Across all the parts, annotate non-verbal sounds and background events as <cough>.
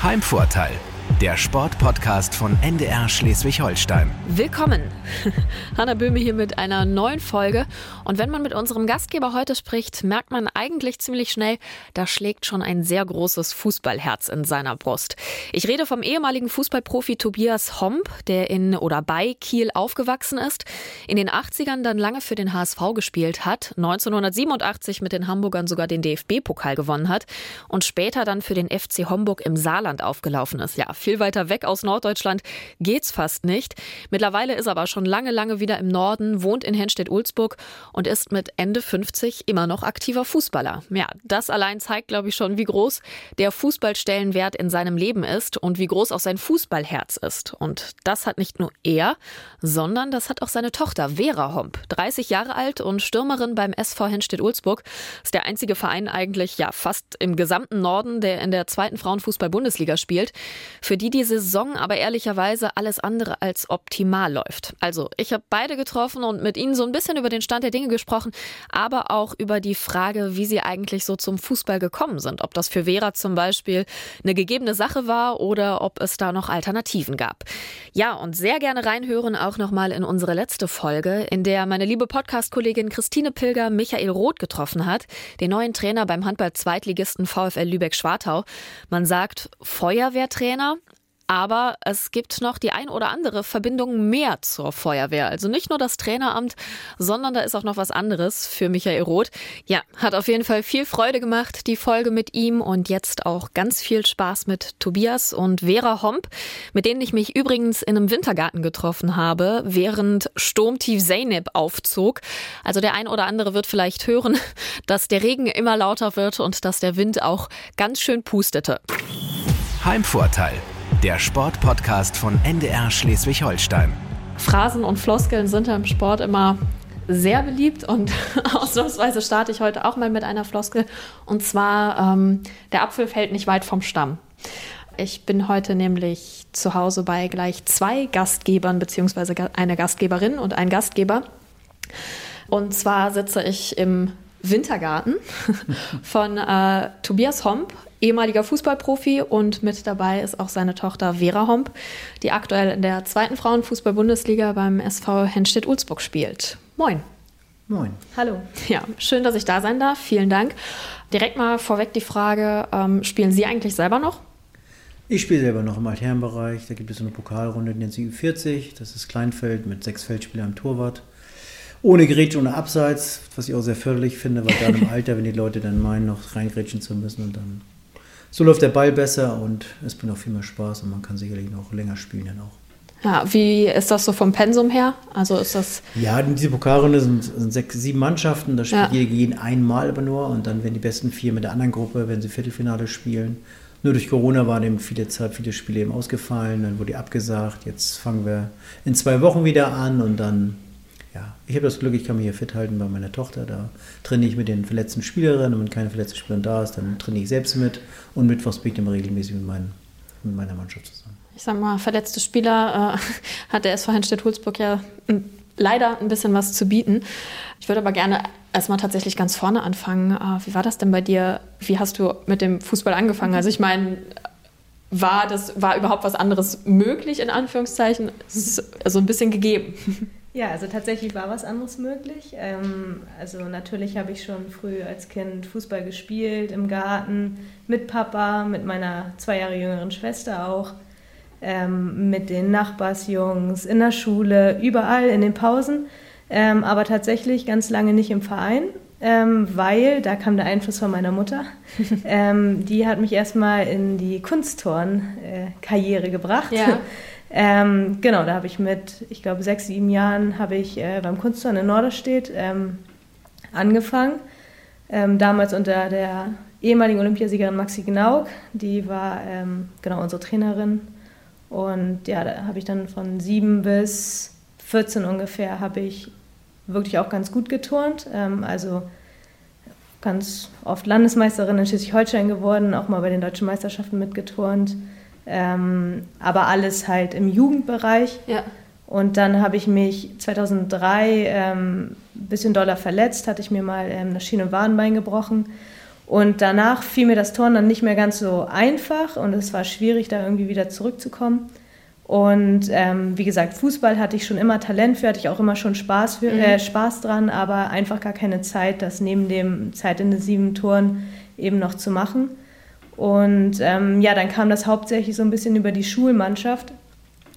Heimvorteil, der Sportpodcast von NDR Schleswig-Holstein. Willkommen! <laughs> Hanna Böhme hier mit einer neuen Folge. Und wenn man mit unserem Gastgeber heute spricht, merkt man eigentlich ziemlich schnell, da schlägt schon ein sehr großes Fußballherz in seiner Brust. Ich rede vom ehemaligen Fußballprofi Tobias Homp, der in oder bei Kiel aufgewachsen ist, in den 80ern dann lange für den HSV gespielt hat, 1987 mit den Hamburgern sogar den DFB-Pokal gewonnen hat und später dann für den FC Homburg im Saarland aufgelaufen ist. Ja, viel weiter weg aus Norddeutschland geht's fast nicht. Mittlerweile ist er aber schon lange, lange wieder im Norden, wohnt in Henstedt-Ulzburg und ist mit Ende 50 immer noch aktiver Fußballer. Ja, das allein zeigt, glaube ich, schon, wie groß der Fußballstellenwert in seinem Leben ist und wie groß auch sein Fußballherz ist. Und das hat nicht nur er, sondern das hat auch seine Tochter Vera Homp, 30 Jahre alt und Stürmerin beim SV Henstedt-Ulzburg. Ist der einzige Verein eigentlich, ja, fast im gesamten Norden, der in der zweiten Frauenfußball-Bundesliga spielt. Für die die Saison aber ehrlicherweise alles andere als optimal läuft. Also, ich habe beide getroffen und mit ihnen so ein bisschen über den Stand der Dinge gesprochen, aber auch über die Frage, wie sie eigentlich so zum Fußball gekommen sind. Ob das für Vera zum Beispiel eine gegebene Sache war oder ob es da noch Alternativen gab. Ja, und sehr gerne reinhören auch nochmal in unsere letzte Folge, in der meine liebe Podcast-Kollegin Christine Pilger Michael Roth getroffen hat, den neuen Trainer beim Handball-Zweitligisten VfL Lübeck-Schwartau. Man sagt Feuerwehrtrainer, aber es gibt noch die ein oder andere Verbindung mehr zur Feuerwehr. Also nicht nur das Traineramt, sondern da ist auch noch was anderes für Michael Roth. Ja, hat auf jeden Fall viel Freude gemacht, die Folge mit ihm und jetzt auch ganz viel Spaß mit Tobias und Vera Homp, mit denen ich mich übrigens in einem Wintergarten getroffen habe, während Sturmtief Zeynep aufzog. Also der ein oder andere wird vielleicht hören, <laughs> dass der Regen immer lauter wird und dass der Wind auch ganz schön pustete. Heimvorteil der Sportpodcast von NDR Schleswig-Holstein. Phrasen und Floskeln sind im Sport immer sehr beliebt und <laughs> ausnahmsweise starte ich heute auch mal mit einer Floskel. Und zwar, ähm, der Apfel fällt nicht weit vom Stamm. Ich bin heute nämlich zu Hause bei gleich zwei Gastgebern, beziehungsweise eine Gastgeberin und ein Gastgeber. Und zwar sitze ich im Wintergarten <laughs> von äh, Tobias Homp, ehemaliger Fußballprofi und mit dabei ist auch seine Tochter Vera Homp, die aktuell in der zweiten Frauenfußball-Bundesliga beim SV Henstedt-Ulzburg spielt. Moin. Moin. Hallo. Ja, schön, dass ich da sein darf. Vielen Dank. Direkt mal vorweg die Frage, ähm, spielen Sie eigentlich selber noch? Ich spiele selber noch im Altherrenbereich. Da gibt es eine Pokalrunde, die nennt sich 40 Das ist Kleinfeld mit sechs Feldspielern im Torwart ohne Grätsche, ohne Abseits, was ich auch sehr förderlich finde, weil dann im <laughs> Alter, wenn die Leute dann meinen, noch reingrätschen zu müssen und dann so läuft der Ball besser und es bringt auch viel mehr Spaß und man kann sicherlich noch länger spielen dann auch. Ja, wie ist das so vom Pensum her? Also ist das. Ja, diese Pokalrunde sind, sind sechs, sieben Mannschaften, da spielt ja. jeder gegen einmal aber nur und dann werden die besten vier mit der anderen Gruppe, wenn sie Viertelfinale spielen. Nur durch Corona waren eben viele Zeit, viele Spiele eben ausgefallen, dann wurde die abgesagt. Jetzt fangen wir in zwei Wochen wieder an und dann ja, ich habe das Glück, ich kann mich hier fit halten bei meiner Tochter. Da trainiere ich mit den verletzten Spielerinnen und wenn keine verletzten Spielerin da ist, dann trainiere ich selbst mit und mittwochs bin ich immer regelmäßig mit, meinen, mit meiner Mannschaft zusammen. Ich sag mal, verletzte Spieler äh, <laughs> hat der SV Heinstedt-Hulsburg ja leider ein bisschen was zu bieten. Ich würde aber gerne erstmal tatsächlich ganz vorne anfangen. Äh, wie war das denn bei dir? Wie hast du mit dem Fußball angefangen? Also ich meine, war das war überhaupt was anderes möglich in Anführungszeichen? So also ein bisschen gegeben. <laughs> Ja, also tatsächlich war was anderes möglich. Ähm, also natürlich habe ich schon früh als Kind Fußball gespielt, im Garten, mit Papa, mit meiner zwei Jahre jüngeren Schwester auch, ähm, mit den Nachbarsjungs, in der Schule, überall in den Pausen. Ähm, aber tatsächlich ganz lange nicht im Verein, weil da kam der Einfluss von meiner Mutter. <laughs> die hat mich erstmal in die Kunstturn-Karriere äh, gebracht. Ja. Ähm, genau, da habe ich mit, ich glaube, sechs, sieben Jahren habe ich äh, beim Kunstturnen in Norderstedt ähm, angefangen. Ähm, damals unter der ehemaligen Olympiasiegerin Maxi Gnauk, die war ähm, genau unsere Trainerin. Und ja, da habe ich dann von sieben bis 14 ungefähr habe ich wirklich auch ganz gut geturnt. Ähm, also ganz oft Landesmeisterin in Schleswig-Holstein geworden, auch mal bei den deutschen Meisterschaften mitgeturnt. Ähm, aber alles halt im Jugendbereich. Ja. Und dann habe ich mich 2003 ähm, ein bisschen doller verletzt, hatte ich mir mal ähm, das Schien- und Wadenbein gebrochen. Und danach fiel mir das Turnen dann nicht mehr ganz so einfach und es war schwierig, da irgendwie wieder zurückzukommen. Und ähm, wie gesagt, Fußball hatte ich schon immer Talent für, hatte ich auch immer schon Spaß, für, mhm. äh, Spaß dran, aber einfach gar keine Zeit, das neben dem zeitintensiven Turnen eben noch zu machen. Und ähm, ja, dann kam das hauptsächlich so ein bisschen über die Schulmannschaft,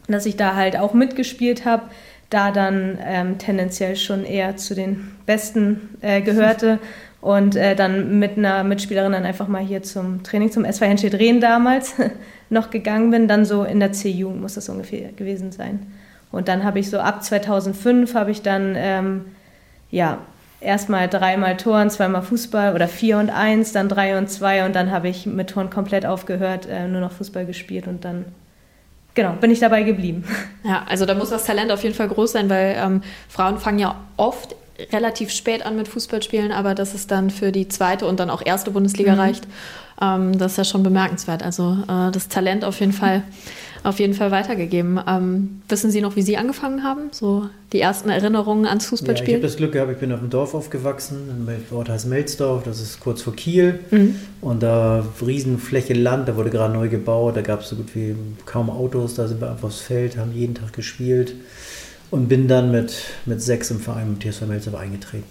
dass ich da halt auch mitgespielt habe, da dann ähm, tendenziell schon eher zu den Besten äh, gehörte und äh, dann mit einer Mitspielerin dann einfach mal hier zum Training zum SV Henschel Drehen damals <laughs> noch gegangen bin. Dann so in der C-Jugend muss das ungefähr gewesen sein. Und dann habe ich so ab 2005 habe ich dann ähm, ja erstmal dreimal Toren, zweimal Fußball oder vier und eins, dann drei und zwei und dann habe ich mit Toren komplett aufgehört, äh, nur noch Fußball gespielt und dann genau, bin ich dabei geblieben. Ja, also da muss das Talent auf jeden Fall groß sein, weil ähm, Frauen fangen ja oft relativ spät an mit Fußballspielen, aber dass es dann für die zweite und dann auch erste Bundesliga mhm. reicht, ähm, das ist ja schon bemerkenswert. Also äh, das Talent auf jeden Fall, auf jeden Fall weitergegeben. Ähm, wissen Sie noch, wie Sie angefangen haben? So die ersten Erinnerungen ans Fußballspielen? Ja, ich habe das Glück gehabt, ich bin auf dem Dorf aufgewachsen, im Ort heißt Melzdorf, das ist kurz vor Kiel. Mhm. Und da Riesenfläche Land, da wurde gerade neu gebaut, da gab es so gut wie kaum Autos, da sind wir einfach aufs Feld, haben jeden Tag gespielt und bin dann mit, mit sechs im Verein mit TSV Melzow eingetreten.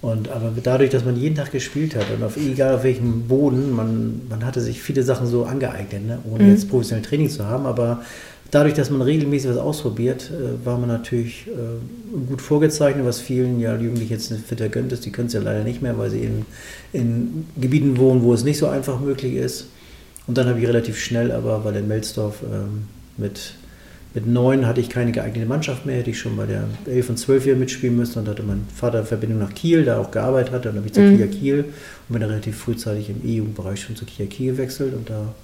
Und aber dadurch, dass man jeden Tag gespielt hat und auf egal auf welchem Boden, man, man hatte sich viele Sachen so angeeignet, ne? ohne mhm. jetzt professionell Training zu haben, aber dadurch, dass man regelmäßig was ausprobiert, äh, war man natürlich äh, gut vorgezeichnet, was vielen ja Jugendlichen jetzt nicht fitter gönnt ist. Die können es ja leider nicht mehr, weil sie in, in Gebieten wohnen, wo es nicht so einfach möglich ist. Und dann habe ich relativ schnell aber, weil in Melsdorf ähm, mit mit neun hatte ich keine geeignete Mannschaft mehr, hätte ich schon bei der elf und zwölf Jahre mitspielen müssen und hatte mein Vater Verbindung nach Kiel, da auch gearbeitet hat. Dann habe ich zur mhm. Kia Kiel und bin dann relativ frühzeitig im E-Jugendbereich schon zur Kia Kiel gewechselt und da,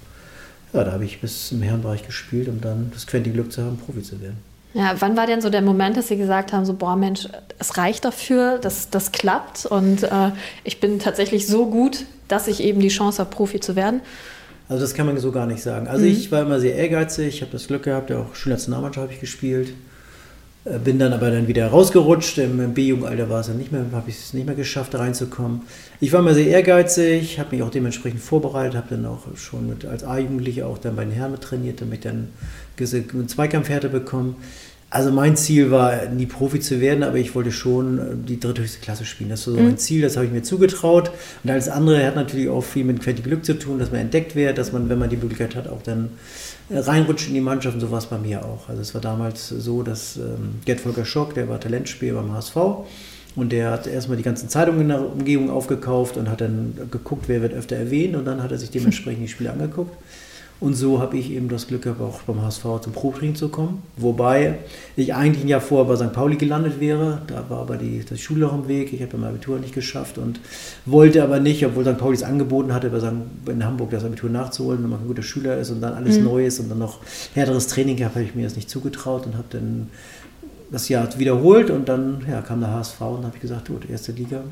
ja, da habe ich bis im Herrenbereich gespielt, um dann das quentige Glück zu haben, Profi zu werden. Ja, wann war denn so der Moment, dass Sie gesagt haben, so, boah Mensch, es reicht dafür, dass das klappt und äh, ich bin tatsächlich so gut, dass ich eben die Chance habe, Profi zu werden? Also das kann man so gar nicht sagen. Also mhm. ich war immer sehr ehrgeizig, ich habe das Glück gehabt, ja auch Schulnationalmannschaft habe ich gespielt. Äh, bin dann aber dann wieder rausgerutscht. Im B-Jugendalter war es dann nicht mehr, habe ich es nicht mehr geschafft, da reinzukommen. Ich war immer sehr ehrgeizig, habe mich auch dementsprechend vorbereitet, habe dann auch schon mit, als A-Jugendlicher auch dann bei den Herren trainiert, damit ich dann eine Zweikampfhärte bekommen. Also mein Ziel war, nie Profi zu werden, aber ich wollte schon äh, die dritthöchste Klasse spielen. Das war so mhm. mein Ziel, das habe ich mir zugetraut. Und alles andere hat natürlich auch viel mit Qualität Glück zu tun, dass man entdeckt wird, dass man, wenn man die Möglichkeit hat, auch dann äh, reinrutscht in die Mannschaft und so war es bei mir auch. Also es war damals so, dass ähm, Gerd Volker Schock, der war Talentspieler beim HSV und der hat erstmal die ganzen Zeitungen in der Umgebung aufgekauft und hat dann geguckt, wer wird öfter erwähnt und dann hat er sich dementsprechend die Spiele angeguckt. Und so habe ich eben das Glück gehabt, auch beim HSV zum Probetraining zu kommen. Wobei ich eigentlich ein Jahr vorher bei St. Pauli gelandet wäre. Da war aber die, das Schule im Weg. Ich habe mein Abitur nicht geschafft und wollte aber nicht, obwohl St. Pauli es angeboten hatte, bei St. in Hamburg das Abitur nachzuholen, wenn man ein guter Schüler ist und dann alles mhm. Neues und dann noch härteres Training gehabt, habe ich mir das nicht zugetraut und habe dann das Jahr wiederholt und dann ja, kam der HSV und habe ich gesagt, gut, erste Liga,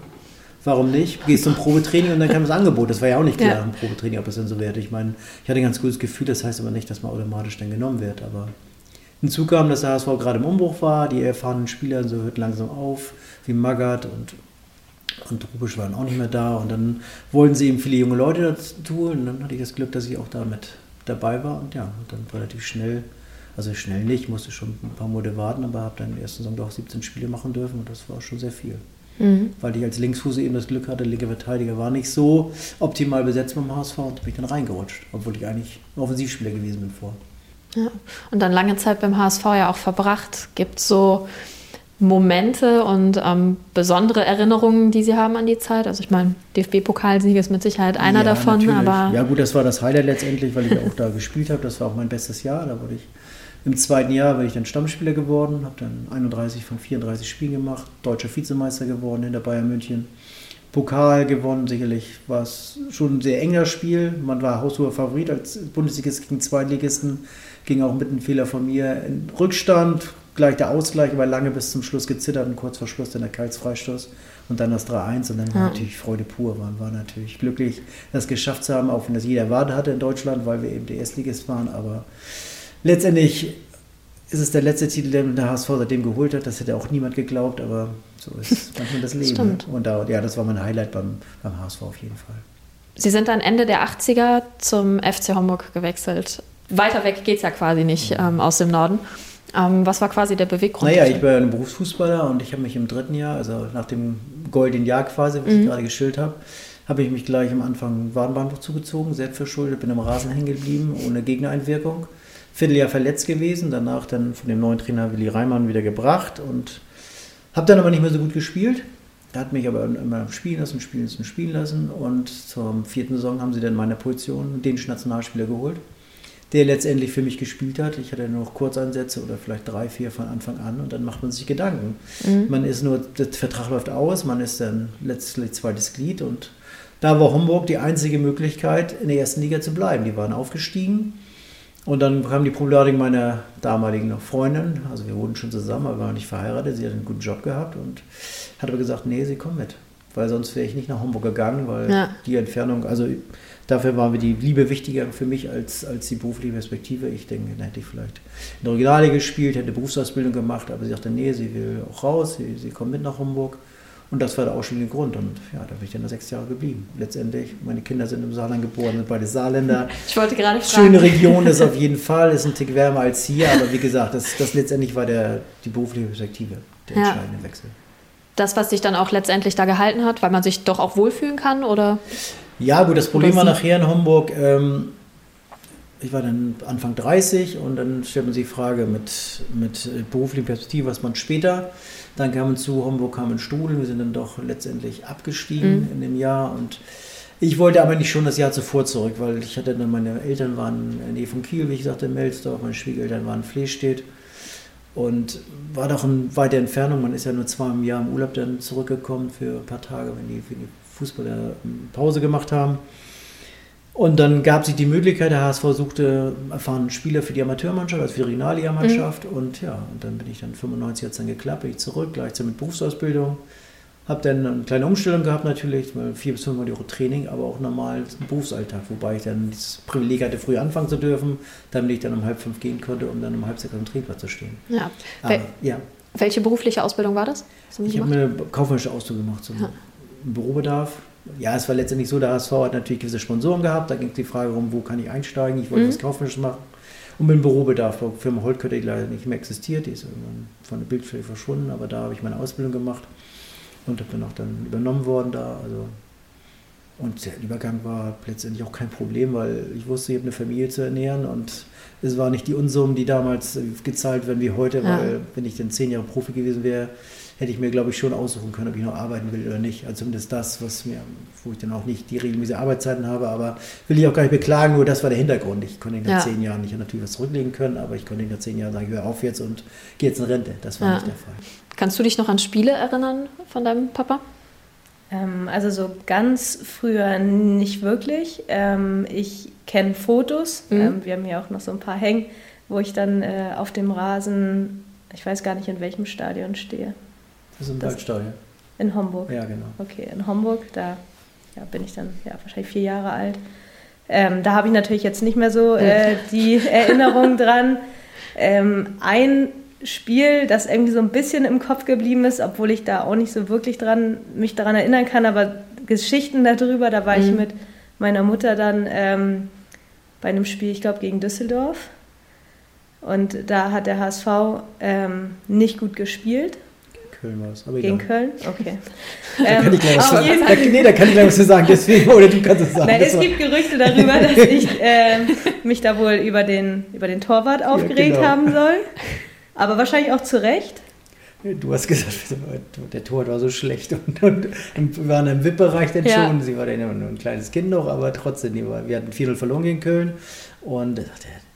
warum nicht? Gehst zum Probetraining und dann kam das Angebot. Das war ja auch nicht klar ja. im Probetraining, ob es denn so wäre. Ich meine, ich hatte ein ganz gutes Gefühl, das heißt aber nicht, dass man automatisch dann genommen wird. Aber hinzu kam, dass der HSV gerade im Umbruch war, die erfahrenen Spieler so hörten langsam auf, wie Magath und, und Rubisch waren auch nicht mehr da. Und dann wollten sie eben viele junge Leute dazu und dann hatte ich das Glück, dass ich auch damit dabei war. Und ja, und dann relativ schnell, also schnell nicht, musste schon ein paar Monate warten, aber habe dann in der ersten Saison doch 17 Spiele machen dürfen und das war schon sehr viel. Mhm. Weil ich als Linksfuß eben das Glück hatte, linker Verteidiger war nicht so optimal besetzt beim HSV und bin ich dann reingerutscht, obwohl ich eigentlich Offensivspieler gewesen bin vor. Ja. Und dann lange Zeit beim HSV ja auch verbracht. Gibt es so Momente und ähm, besondere Erinnerungen, die Sie haben an die Zeit? Also ich meine, DFB-Pokalsieg ist mit Sicherheit einer ja, davon, natürlich. aber... Ja gut, das war das Highlight letztendlich, weil ich auch da <laughs> gespielt habe. Das war auch mein bestes Jahr. Da wurde ich im zweiten Jahr bin ich dann Stammspieler geworden, habe dann 31 von 34 Spielen gemacht, deutscher Vizemeister geworden hinter Bayern München. Pokal gewonnen, sicherlich war es schon ein sehr enger Spiel. Man war haushoher Favorit als Bundesligist gegen Zweitligisten, ging auch mit einem Fehler von mir in Rückstand, gleich der Ausgleich, aber lange bis zum Schluss gezittert und kurz vor Schluss dann der Kalz-Freistoß und dann das 3-1 und dann war natürlich Freude pur. Man war natürlich glücklich, das geschafft zu haben, auch wenn das jeder erwartet hatte in Deutschland, weil wir eben der Erstligist waren, aber letztendlich ist es der letzte Titel, den der HSV seitdem geholt hat. Das hätte auch niemand geglaubt, aber so ist <laughs> manchmal das Leben. Stimmt. Und da, ja, das war mein Highlight beim, beim HSV auf jeden Fall. Sie sind dann Ende der 80er zum FC Homburg gewechselt. Weiter weg geht es ja quasi nicht ähm, aus dem Norden. Ähm, was war quasi der Beweggrund? Naja, ich war ja ein Berufsfußballer und ich habe mich im dritten Jahr, also nach dem goldenen Jahr quasi, was mhm. ich gerade geschildert habe, habe ich mich gleich am Anfang Wadenbahntuch zugezogen, selbstverschuldet, bin am Rasen hängen geblieben, ohne Gegnereinwirkung. Vierteljahr verletzt gewesen, danach dann von dem neuen Trainer Willi Reimann wieder gebracht und habe dann aber nicht mehr so gut gespielt. Er hat mich aber immer spielen lassen, spielen lassen, spielen lassen und zur vierten Saison haben sie dann meine Position den Nationalspieler geholt der letztendlich für mich gespielt hat. Ich hatte nur noch Kurzeinsätze oder vielleicht drei, vier von Anfang an und dann macht man sich Gedanken. Mhm. Man ist nur, der Vertrag läuft aus, man ist dann letztlich zweites Glied und da war Homburg die einzige Möglichkeit, in der ersten Liga zu bleiben. Die waren aufgestiegen und dann kam die Problematik meiner damaligen Freundin, also wir wurden schon zusammen, aber wir waren nicht verheiratet, sie hat einen guten Job gehabt und hat aber gesagt, nee, sie kommt mit, weil sonst wäre ich nicht nach Homburg gegangen, weil ja. die Entfernung, also Dafür war mir die Liebe wichtiger für mich als, als die berufliche Perspektive. Ich denke, dann hätte ich vielleicht in der Regionalliga gespielt, hätte Berufsausbildung gemacht, aber sie sagte, nee, sie will auch raus, sie, sie kommt mit nach Hamburg. Und das war der ausschlaggebende Grund. Und ja, da bin ich dann sechs Jahre geblieben. Letztendlich, meine Kinder sind im Saarland geboren, sind beide Saarländer. <laughs> Ich wollte gerade fragen. Schöne Region ist auf jeden Fall, ist ein Tick wärmer als hier. Aber wie gesagt, das, das letztendlich war der, die berufliche Perspektive, der ja. entscheidende Wechsel. Das, was sich dann auch letztendlich da gehalten hat, weil man sich doch auch wohlfühlen kann, oder? Ja, gut, das Problem war nachher in Homburg, ähm, ich war dann Anfang 30 und dann stellt man sich die Frage mit, mit beruflicher Perspektive, was man später. Dann kam zu Homburg kam ein Stuhl, wir sind dann doch letztendlich abgestiegen mhm. in dem Jahr und ich wollte aber nicht schon das Jahr zuvor zurück, weil ich hatte dann, meine Eltern waren in der Nähe von Kiel, wie ich sagte, in Melsdorf, meine Schwiegereltern waren in Flehstedt und war doch in weiter Entfernung. Man ist ja nur zweimal im Jahr im Urlaub dann zurückgekommen für ein paar Tage, wenn die, für die Fußballer Pause gemacht haben. Und dann gab sich die Möglichkeit, der HSV suchte erfahrenen Spieler für die Amateurmannschaft, also für die Regionalliga-Mannschaft. Mhm. Und ja, und dann bin ich dann 95 hat es dann geklappt, bin ich zurück, gleichzeitig mit Berufsausbildung. Habe dann eine kleine Umstellung gehabt natürlich, vier bis fünfmal die Woche Training, aber auch normal Berufsalltag, wobei ich dann das Privileg hatte, früh anfangen zu dürfen, damit ich dann um halb fünf gehen konnte, um dann um halb sechs am Trainingsplatz zu stehen. Ja. Aber, ja. Welche berufliche Ausbildung war das? Ich habe eine kaufmännische Ausbildung gemacht zum ja. Bürobedarf. Ja, es war letztendlich so, der HSV hat natürlich gewisse Sponsoren gehabt. Da ging es die Frage um, wo kann ich einsteigen. Ich wollte mhm. was Kaufmännisches machen. Und mit dem Bürobedarf. Die Firma Holtkötter, die leider nicht mehr existiert, die ist irgendwann von der Bildfläche verschwunden. Aber da habe ich meine Ausbildung gemacht und habe dann auch dann übernommen worden da. Also und der Übergang war letztendlich auch kein Problem, weil ich wusste, ich habe eine Familie zu ernähren und es war nicht die Unsummen, die damals gezahlt werden wie heute, ja. weil wenn ich dann zehn Jahre Profi gewesen wäre, hätte ich mir, glaube ich, schon aussuchen können, ob ich noch arbeiten will oder nicht. Also zumindest das, was mir, wo ich dann auch nicht die regelmäßige Arbeitszeiten habe, aber will ich auch gar nicht beklagen, nur das war der Hintergrund. Ich konnte nach ja. zehn Jahren nicht natürlich was zurücklegen können, aber ich konnte nach zehn Jahren sagen, ich höre auf jetzt und gehe jetzt in Rente. Das war ja. nicht der Fall. Kannst du dich noch an Spiele erinnern von deinem Papa? Ähm, also so ganz früher nicht wirklich. Ähm, ich kenne Fotos. Mhm. Ähm, wir haben hier auch noch so ein paar hängen, wo ich dann äh, auf dem Rasen, ich weiß gar nicht in welchem Stadion stehe. Das ist ein Waldstadion. In Homburg? Ja, genau. Okay, in Homburg, da ja, bin ich dann ja, wahrscheinlich vier Jahre alt. Ähm, da habe ich natürlich jetzt nicht mehr so äh, die <laughs> Erinnerung dran. Ähm, ein Spiel, das irgendwie so ein bisschen im Kopf geblieben ist, obwohl ich da auch nicht so wirklich dran, mich daran erinnern kann, aber Geschichten darüber, da war mhm. ich mit meiner Mutter dann ähm, bei einem Spiel, ich glaube, gegen Düsseldorf. Und da hat der HSV ähm, nicht gut gespielt. Köln war es. Gegen Köln? Okay. <laughs> da kann ich gleich was sagen. Da, nee, da kann ich gleich was zu sagen, deswegen, oder du kannst es <laughs> sagen. Nein, es gibt Gerüchte darüber, dass <laughs> ich äh, mich da wohl über den, über den Torwart aufgeregt ja, genau. haben soll. Aber wahrscheinlich auch zu Recht. Du hast gesagt, <laughs> der Torwart war so schlecht und, und, und wir waren im VIP-Bereich dann ja. schon. Sie war dann nur ein kleines Kind noch, aber trotzdem, wir hatten 4-0 verloren gegen Köln und der,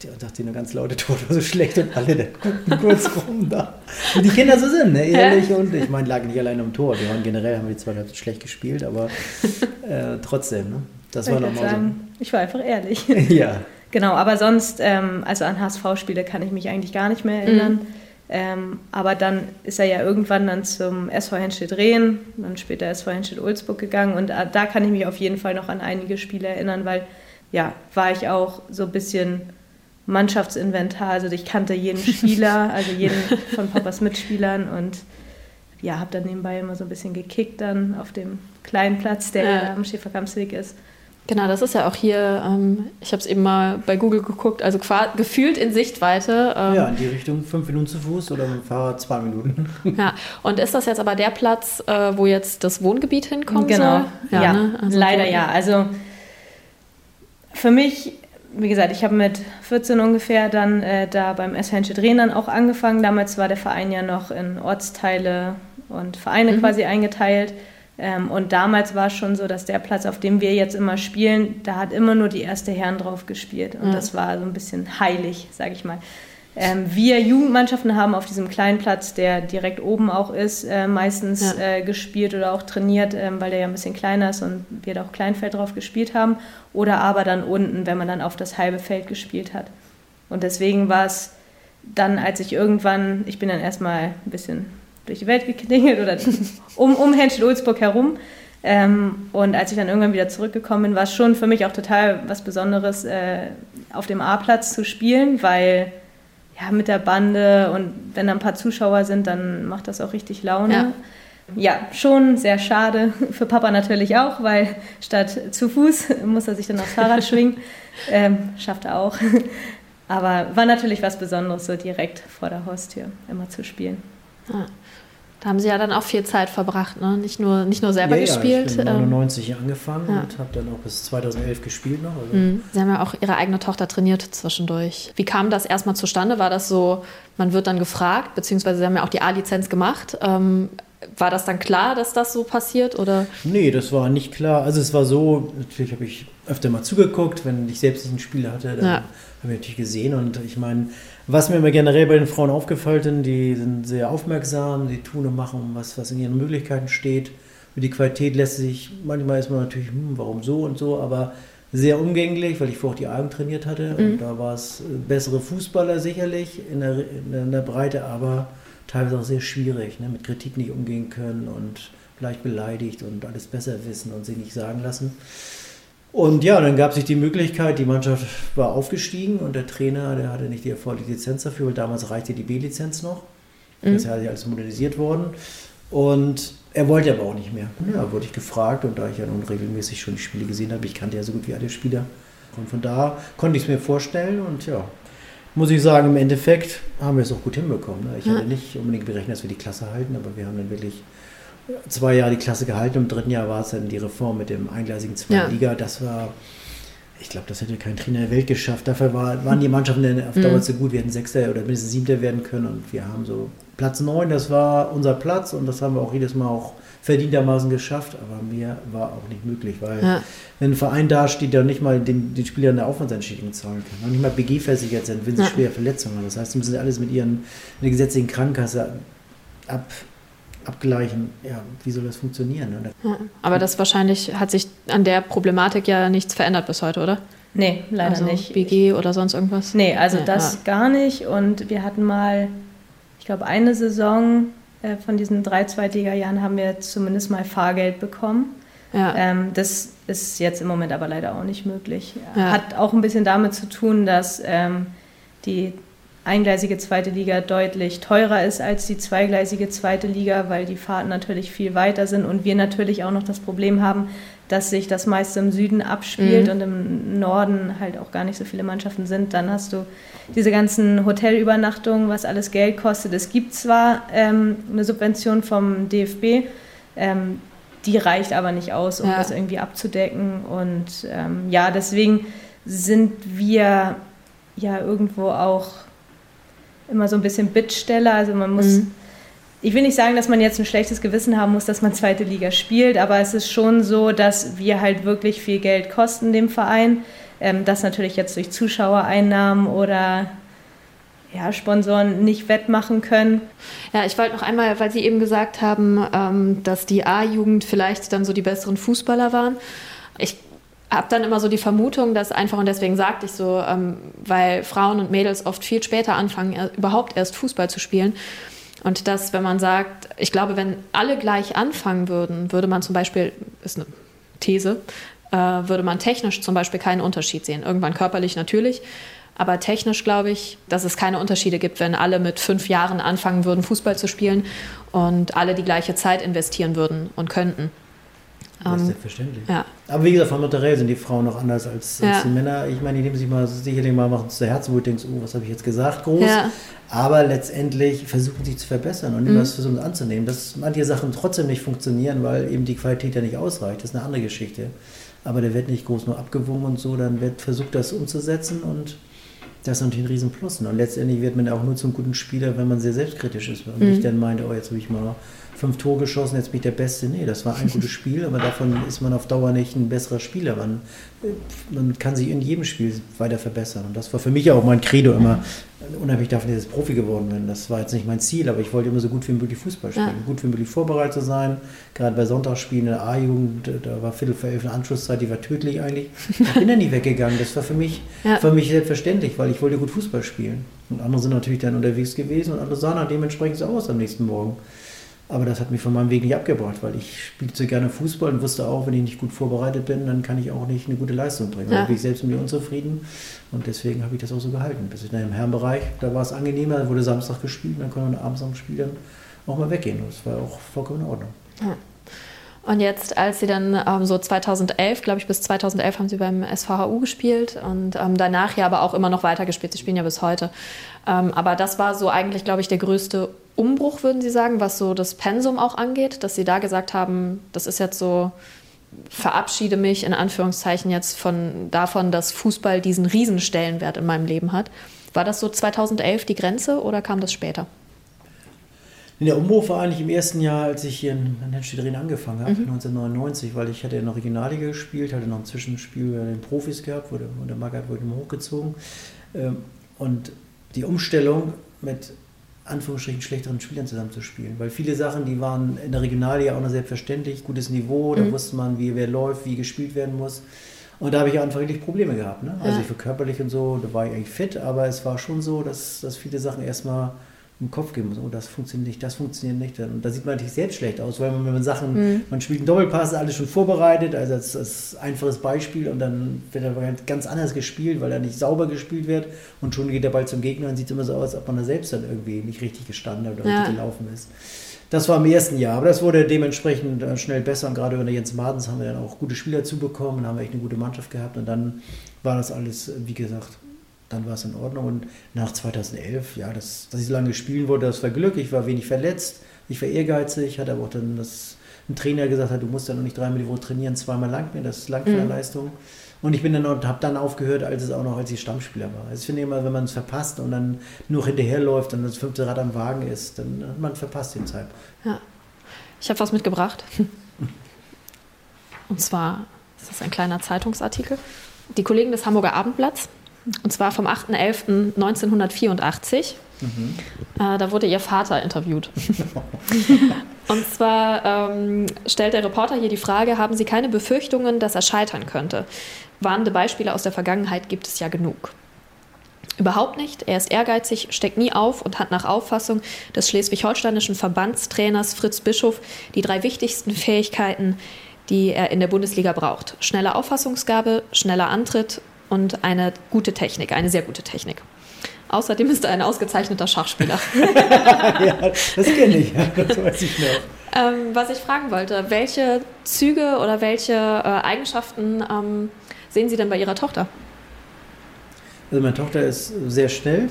der dachte eine ganz laute Torwart war so schlecht und alle dann guckten <laughs> kurz rum da. Wie die Kinder so sind, ne? ehrlich und ich meine, lag nicht allein am Tor. Wir waren generell, haben wir die zwei schlecht gespielt, aber <laughs> äh, trotzdem, ne? das ich war nochmal so. Ich war einfach ehrlich. ja. Genau, aber sonst, ähm, also an HSV-Spiele kann ich mich eigentlich gar nicht mehr erinnern. Mhm. Ähm, aber dann ist er ja irgendwann dann zum SV Henstedt-Rehen, dann später SV Henstedt-Ulzburg gegangen und äh, da kann ich mich auf jeden Fall noch an einige Spiele erinnern, weil ja, war ich auch so ein bisschen Mannschaftsinventar, also ich kannte jeden <laughs> Spieler, also jeden von Papas Mitspielern und ja, habe dann nebenbei immer so ein bisschen gekickt dann auf dem kleinen Platz, der ja. am Schäferkampfsweg ist. Genau, das ist ja auch hier, ähm, ich habe es eben mal bei Google geguckt, also gefühlt in Sichtweite. Ähm, ja, in die Richtung fünf Minuten zu Fuß oder mit dem Fahrrad zwei Minuten. <laughs> Ja, und ist das jetzt aber der Platz, äh, wo jetzt das Wohngebiet hinkommt? Genau, ja, ja ne? also leider so, ja. Also für mich, wie gesagt, ich habe mit 14 ungefähr dann äh, da beim SHNC Drehen dann auch angefangen. Damals war der Verein ja noch in Ortsteile und Vereine mhm. quasi eingeteilt. Ähm, und damals war es schon so, dass der Platz, auf dem wir jetzt immer spielen, da hat immer nur die erste Herren drauf gespielt. Und ja. das war so ein bisschen heilig, sage ich mal. Ähm, wir Jugendmannschaften haben auf diesem kleinen Platz, der direkt oben auch ist, äh, meistens ja. äh, gespielt oder auch trainiert, äh, weil der ja ein bisschen kleiner ist und wir da auch Kleinfeld drauf gespielt haben. Oder aber dann unten, wenn man dann auf das halbe Feld gespielt hat. Und deswegen war es dann, als ich irgendwann, ich bin dann erstmal ein bisschen durch die Welt geklingelt oder <laughs> um, um Henschel-Ulzburg herum. Ähm, und als ich dann irgendwann wieder zurückgekommen bin, war es schon für mich auch total was Besonderes, äh, auf dem A-Platz zu spielen, weil ja, mit der Bande und wenn da ein paar Zuschauer sind, dann macht das auch richtig Laune. Ja. ja schon sehr schade. <laughs> Für Papa natürlich auch, weil statt zu Fuß <laughs> muss er sich dann aufs Fahrrad schwingen. Ähm, schafft er auch. Aber war natürlich was Besonderes, so direkt vor der Haustür immer zu spielen. Ja. Da haben Sie ja dann auch viel Zeit verbracht, ne? nicht, nur, nicht nur selber ja, gespielt. Ja, ich bin 99 ähm, angefangen ja. und habe dann auch bis 2011 gespielt noch. Also. Mhm. Sie haben ja auch Ihre eigene Tochter trainiert zwischendurch. Wie kam das erstmal zustande? War das so, man wird dann gefragt, beziehungsweise Sie haben ja auch die A-Lizenz gemacht. Ähm, war das dann klar, dass das so passiert? Oder? Nee, das war nicht klar. Also es war so, natürlich habe ich öfter mal zugeguckt, wenn ich selbst nicht ein Spiel hatte, dann ja. habe ich natürlich gesehen. Und ich meine, was mir immer generell bei den Frauen aufgefallen ist, die sind sehr aufmerksam, die tun und machen, was, was in ihren Möglichkeiten steht. Für die Qualität lässt sich, manchmal ist man natürlich, hm, warum so und so, aber sehr umgänglich, weil ich vorher auch die Argen trainiert hatte. Mhm. Und da war es bessere Fußballer sicherlich in der, in der Breite, aber teilweise auch sehr schwierig, ne? mit Kritik nicht umgehen können und vielleicht beleidigt und alles besser wissen und sich nicht sagen lassen. Und ja, dann gab sich die Möglichkeit, die Mannschaft war aufgestiegen und der Trainer, der hatte nicht die erforderliche Lizenz dafür, weil damals reichte die B-Lizenz noch. Mhm. Das ist ja alles modernisiert worden. Und er wollte aber auch nicht mehr. Ja, wurde ich gefragt und da ich ja nun regelmäßig schon die Spiele gesehen habe, ich kannte ja so gut wie alle Spieler. Und von da konnte ich es mir vorstellen und ja, muss ich sagen, im Endeffekt haben wir es auch gut hinbekommen. Ne? Ich ja. hatte nicht unbedingt berechnet, dass wir die Klasse halten, aber wir haben dann wirklich zwei Jahre die Klasse gehalten. Im dritten Jahr war es dann die Reform mit dem eingleisigen zweiten Liga. Das war, ich glaube, das hätte kein Trainer der Welt geschafft. Dafür war, waren die Mannschaften auf Dauer mhm. zu gut. Wir hätten Sechster oder mindestens Siebter werden können und wir haben so Platz neun. Das war unser Platz und das haben wir auch jedes Mal auch verdientermaßen geschafft, aber mehr war auch nicht möglich, weil ja. wenn ein Verein dasteht, der nicht mal den, den Spielern eine Aufwandsentschädigung zahlen kann, noch nicht mal BG versichert sind, wenn sie ja. schwere Verletzungen haben. Das heißt, sie müssen alles mit ihren der gesetzlichen Krankenkasse ab, abgleichen. Ja, wie soll das funktionieren? Ne? Ja, aber das wahrscheinlich hat sich an der Problematik ja nichts verändert bis heute, oder? Nee, leider also nicht. BG oder sonst irgendwas? Nee, also nee, das gar nicht. Und wir hatten mal, ich glaube, eine Saison äh, von diesen drei Zweitliga-Jahren haben wir zumindest mal Fahrgeld bekommen. Ja. Ähm, das ist jetzt im Moment aber leider auch nicht möglich. Ja. Hat auch ein bisschen damit zu tun, dass ähm, die eingleisige zweite Liga deutlich teurer ist als die zweigleisige zweite Liga, weil die Fahrten natürlich viel weiter sind und wir natürlich auch noch das Problem haben, dass sich das meiste im Süden abspielt mhm. und im Norden halt auch gar nicht so viele Mannschaften sind. Dann hast du diese ganzen Hotelübernachtungen, was alles Geld kostet. Es gibt zwar ähm, eine Subvention vom DFB, ähm, die reicht aber nicht aus, um ja. das irgendwie abzudecken. Und ähm, ja, deswegen sind wir ja irgendwo auch immer so ein bisschen Bittsteller. Also man muss, mhm. ich will nicht sagen, dass man jetzt ein schlechtes Gewissen haben muss, dass man zweite Liga spielt, aber es ist schon so, dass wir halt wirklich viel Geld kosten dem Verein. Ähm, das natürlich jetzt durch Zuschauereinnahmen oder ja, Sponsoren nicht wettmachen können. Ja, ich wollte noch einmal, weil Sie eben gesagt haben, ähm, dass die A-Jugend vielleicht dann so die besseren Fußballer waren. Ich habe dann immer so die Vermutung, dass einfach, und deswegen sagte ich so, ähm, weil Frauen und Mädels oft viel später anfangen, er, überhaupt erst Fußball zu spielen. Und dass, wenn man sagt, ich glaube, wenn alle gleich anfangen würden, würde man zum Beispiel, ist eine These, äh, würde man technisch zum Beispiel keinen Unterschied sehen. Irgendwann körperlich natürlich, aber technisch glaube ich, dass es keine Unterschiede gibt, wenn alle mit fünf Jahren anfangen würden, Fußball zu spielen und alle die gleiche Zeit investieren würden und könnten. Ja, ähm, selbstverständlich. Ja. Aber wie gesagt, von Material sind die Frauen noch anders als, als ja. die Männer. Ich meine, die nehmen sich mal sicherlich mal machen zu Herzen, wo du denkst, oh, was habe ich jetzt gesagt, groß. Ja. Aber letztendlich versuchen sie zu verbessern und mhm. versuchen anzunehmen. Dass manche Sachen trotzdem nicht funktionieren, weil eben die Qualität ja nicht ausreicht. Das ist eine andere Geschichte. Aber der wird nicht groß nur abgewogen und so, dann wird versucht, das umzusetzen und das ist natürlich ein Riesenplus. Und letztendlich wird man auch nur zum guten Spieler, wenn man sehr selbstkritisch ist. Und mhm. nicht dann meint, oh, jetzt habe ich mal fünf Tore geschossen, jetzt bin ich der Beste. Nee, das war ein gutes <laughs> Spiel, aber davon ist man auf Dauer nicht ein besserer Spieler. Man, man kann sich in jedem Spiel weiter verbessern. Und das war für mich auch mein Credo immer, unheimlich davon, dass ich Profi geworden bin. Das war jetzt nicht mein Ziel, aber ich wollte immer so gut wie möglich Fußball spielen. Ja. Gut wie möglich vorbereitet zu sein. Gerade bei Sonntagsspielen in der A-Jugend, da war Viertel vor elf eine Anschlusszeit, die war tödlich eigentlich. Ich bin ja nie weggegangen. Das war für mich, ja. für mich selbstverständlich, weil ich wollte gut Fußball spielen. Und andere sind natürlich dann unterwegs gewesen und andere sahen dann dementsprechend so aus am nächsten Morgen. Aber das hat mich von meinem Weg nicht abgebracht, weil ich spielte gerne Fußball und wusste auch, wenn ich nicht gut vorbereitet bin, dann kann ich auch nicht eine gute Leistung bringen. Ja. Da bin ich selbst mit mir unzufrieden und deswegen habe ich das auch so gehalten. Bis ich dann im Herrenbereich, da war es angenehmer, da wurde Samstag gespielt, dann konnte man abends am Spiel dann auch mal weggehen. Das war auch vollkommen in Ordnung. Ja. Und jetzt, als Sie dann ähm, so 2011, glaube ich, bis 2011 haben Sie beim SVHU gespielt und ähm, danach ja aber auch immer noch weiter gespielt. Sie spielen ja bis heute. Ähm, aber das war so eigentlich, glaube ich, der größte Umbruch, würden Sie sagen, was so das Pensum auch angeht, dass Sie da gesagt haben, das ist jetzt so, verabschiede mich in Anführungszeichen jetzt von davon, dass Fußball diesen Riesenstellenwert in meinem Leben hat. War das so 2011 die Grenze oder kam das später? Der Umbruch war eigentlich im ersten Jahr, als ich hier in Hennstedt angefangen habe, mhm. 1999, weil ich hatte in der Regionalliga gespielt, hatte noch ein Zwischenspiel bei den Profis gehabt, wurde, und der Magath wurde immer hochgezogen. Ähm, und die Umstellung mit Anführungsstrichen schlechteren Spielern zusammenzuspielen. Weil viele Sachen, die waren in der Regionalliga auch noch selbstverständlich, gutes Niveau, da mhm. wusste man, wie wer läuft, wie gespielt werden muss. Und da habe ich einfach wirklich Probleme gehabt. Ne? Also ich war körperlich und so, da war ich eigentlich fit, aber es war schon so, dass, dass viele Sachen erstmal im Kopf geben muss, oh, das funktioniert nicht, das funktioniert nicht. Und da sieht man natürlich selbst schlecht aus, weil man, wenn man Sachen, mhm. man spielt einen Doppelpass, alles schon vorbereitet, also als, als einfaches Beispiel und dann wird er ganz anders gespielt, weil er nicht sauber gespielt wird und schon geht der Ball zum Gegner und sieht immer so aus, als ob man da selbst dann irgendwie nicht richtig gestanden hat oder ja. richtig gelaufen ist. Das war im ersten Jahr, aber das wurde dementsprechend äh, schnell besser und gerade unter Jens Martens haben wir dann auch gute Spieler zubekommen und haben echt eine gute Mannschaft gehabt und dann war das alles, wie gesagt, dann war es in Ordnung. Und nach 2011, ja, das, dass ich so lange spielen wollte, das war Glück. Ich war wenig verletzt, ich war ehrgeizig, hatte aber auch dann das, ein Trainer gesagt hat, du musst ja noch nicht dreimal die Woche trainieren, zweimal lang mehr, das ist lang für eine mhm. Leistung. Und ich bin dann und habe dann aufgehört, als es auch noch als ich Stammspieler war. Also ich finde immer, wenn man es verpasst und dann nur hinterherläuft und das fünfte Rad am Wagen ist, dann hat man verpasst den Zeit. Ja. Ich habe was mitgebracht. Und zwar ist das ein kleiner Zeitungsartikel. Die Kollegen des Hamburger Abendblatts und zwar vom 8.11.1984. Mhm. Äh, da wurde ihr Vater interviewt. <laughs> und zwar ähm, stellt der Reporter hier die Frage, haben Sie keine Befürchtungen, dass er scheitern könnte? Warnende Beispiele aus der Vergangenheit gibt es ja genug. Überhaupt nicht. Er ist ehrgeizig, steckt nie auf und hat nach Auffassung des schleswig-holsteinischen Verbandstrainers Fritz Bischof die drei wichtigsten Fähigkeiten, die er in der Bundesliga braucht. Schnelle Auffassungsgabe, schneller Antritt und eine gute Technik, eine sehr gute Technik. Außerdem ist er ein ausgezeichneter Schachspieler. <laughs> ja, das kenne ich, ja, das weiß ich noch. Ähm, was ich fragen wollte, welche Züge oder welche äh, Eigenschaften ähm, sehen Sie denn bei Ihrer Tochter? Also meine Tochter ist sehr schnell.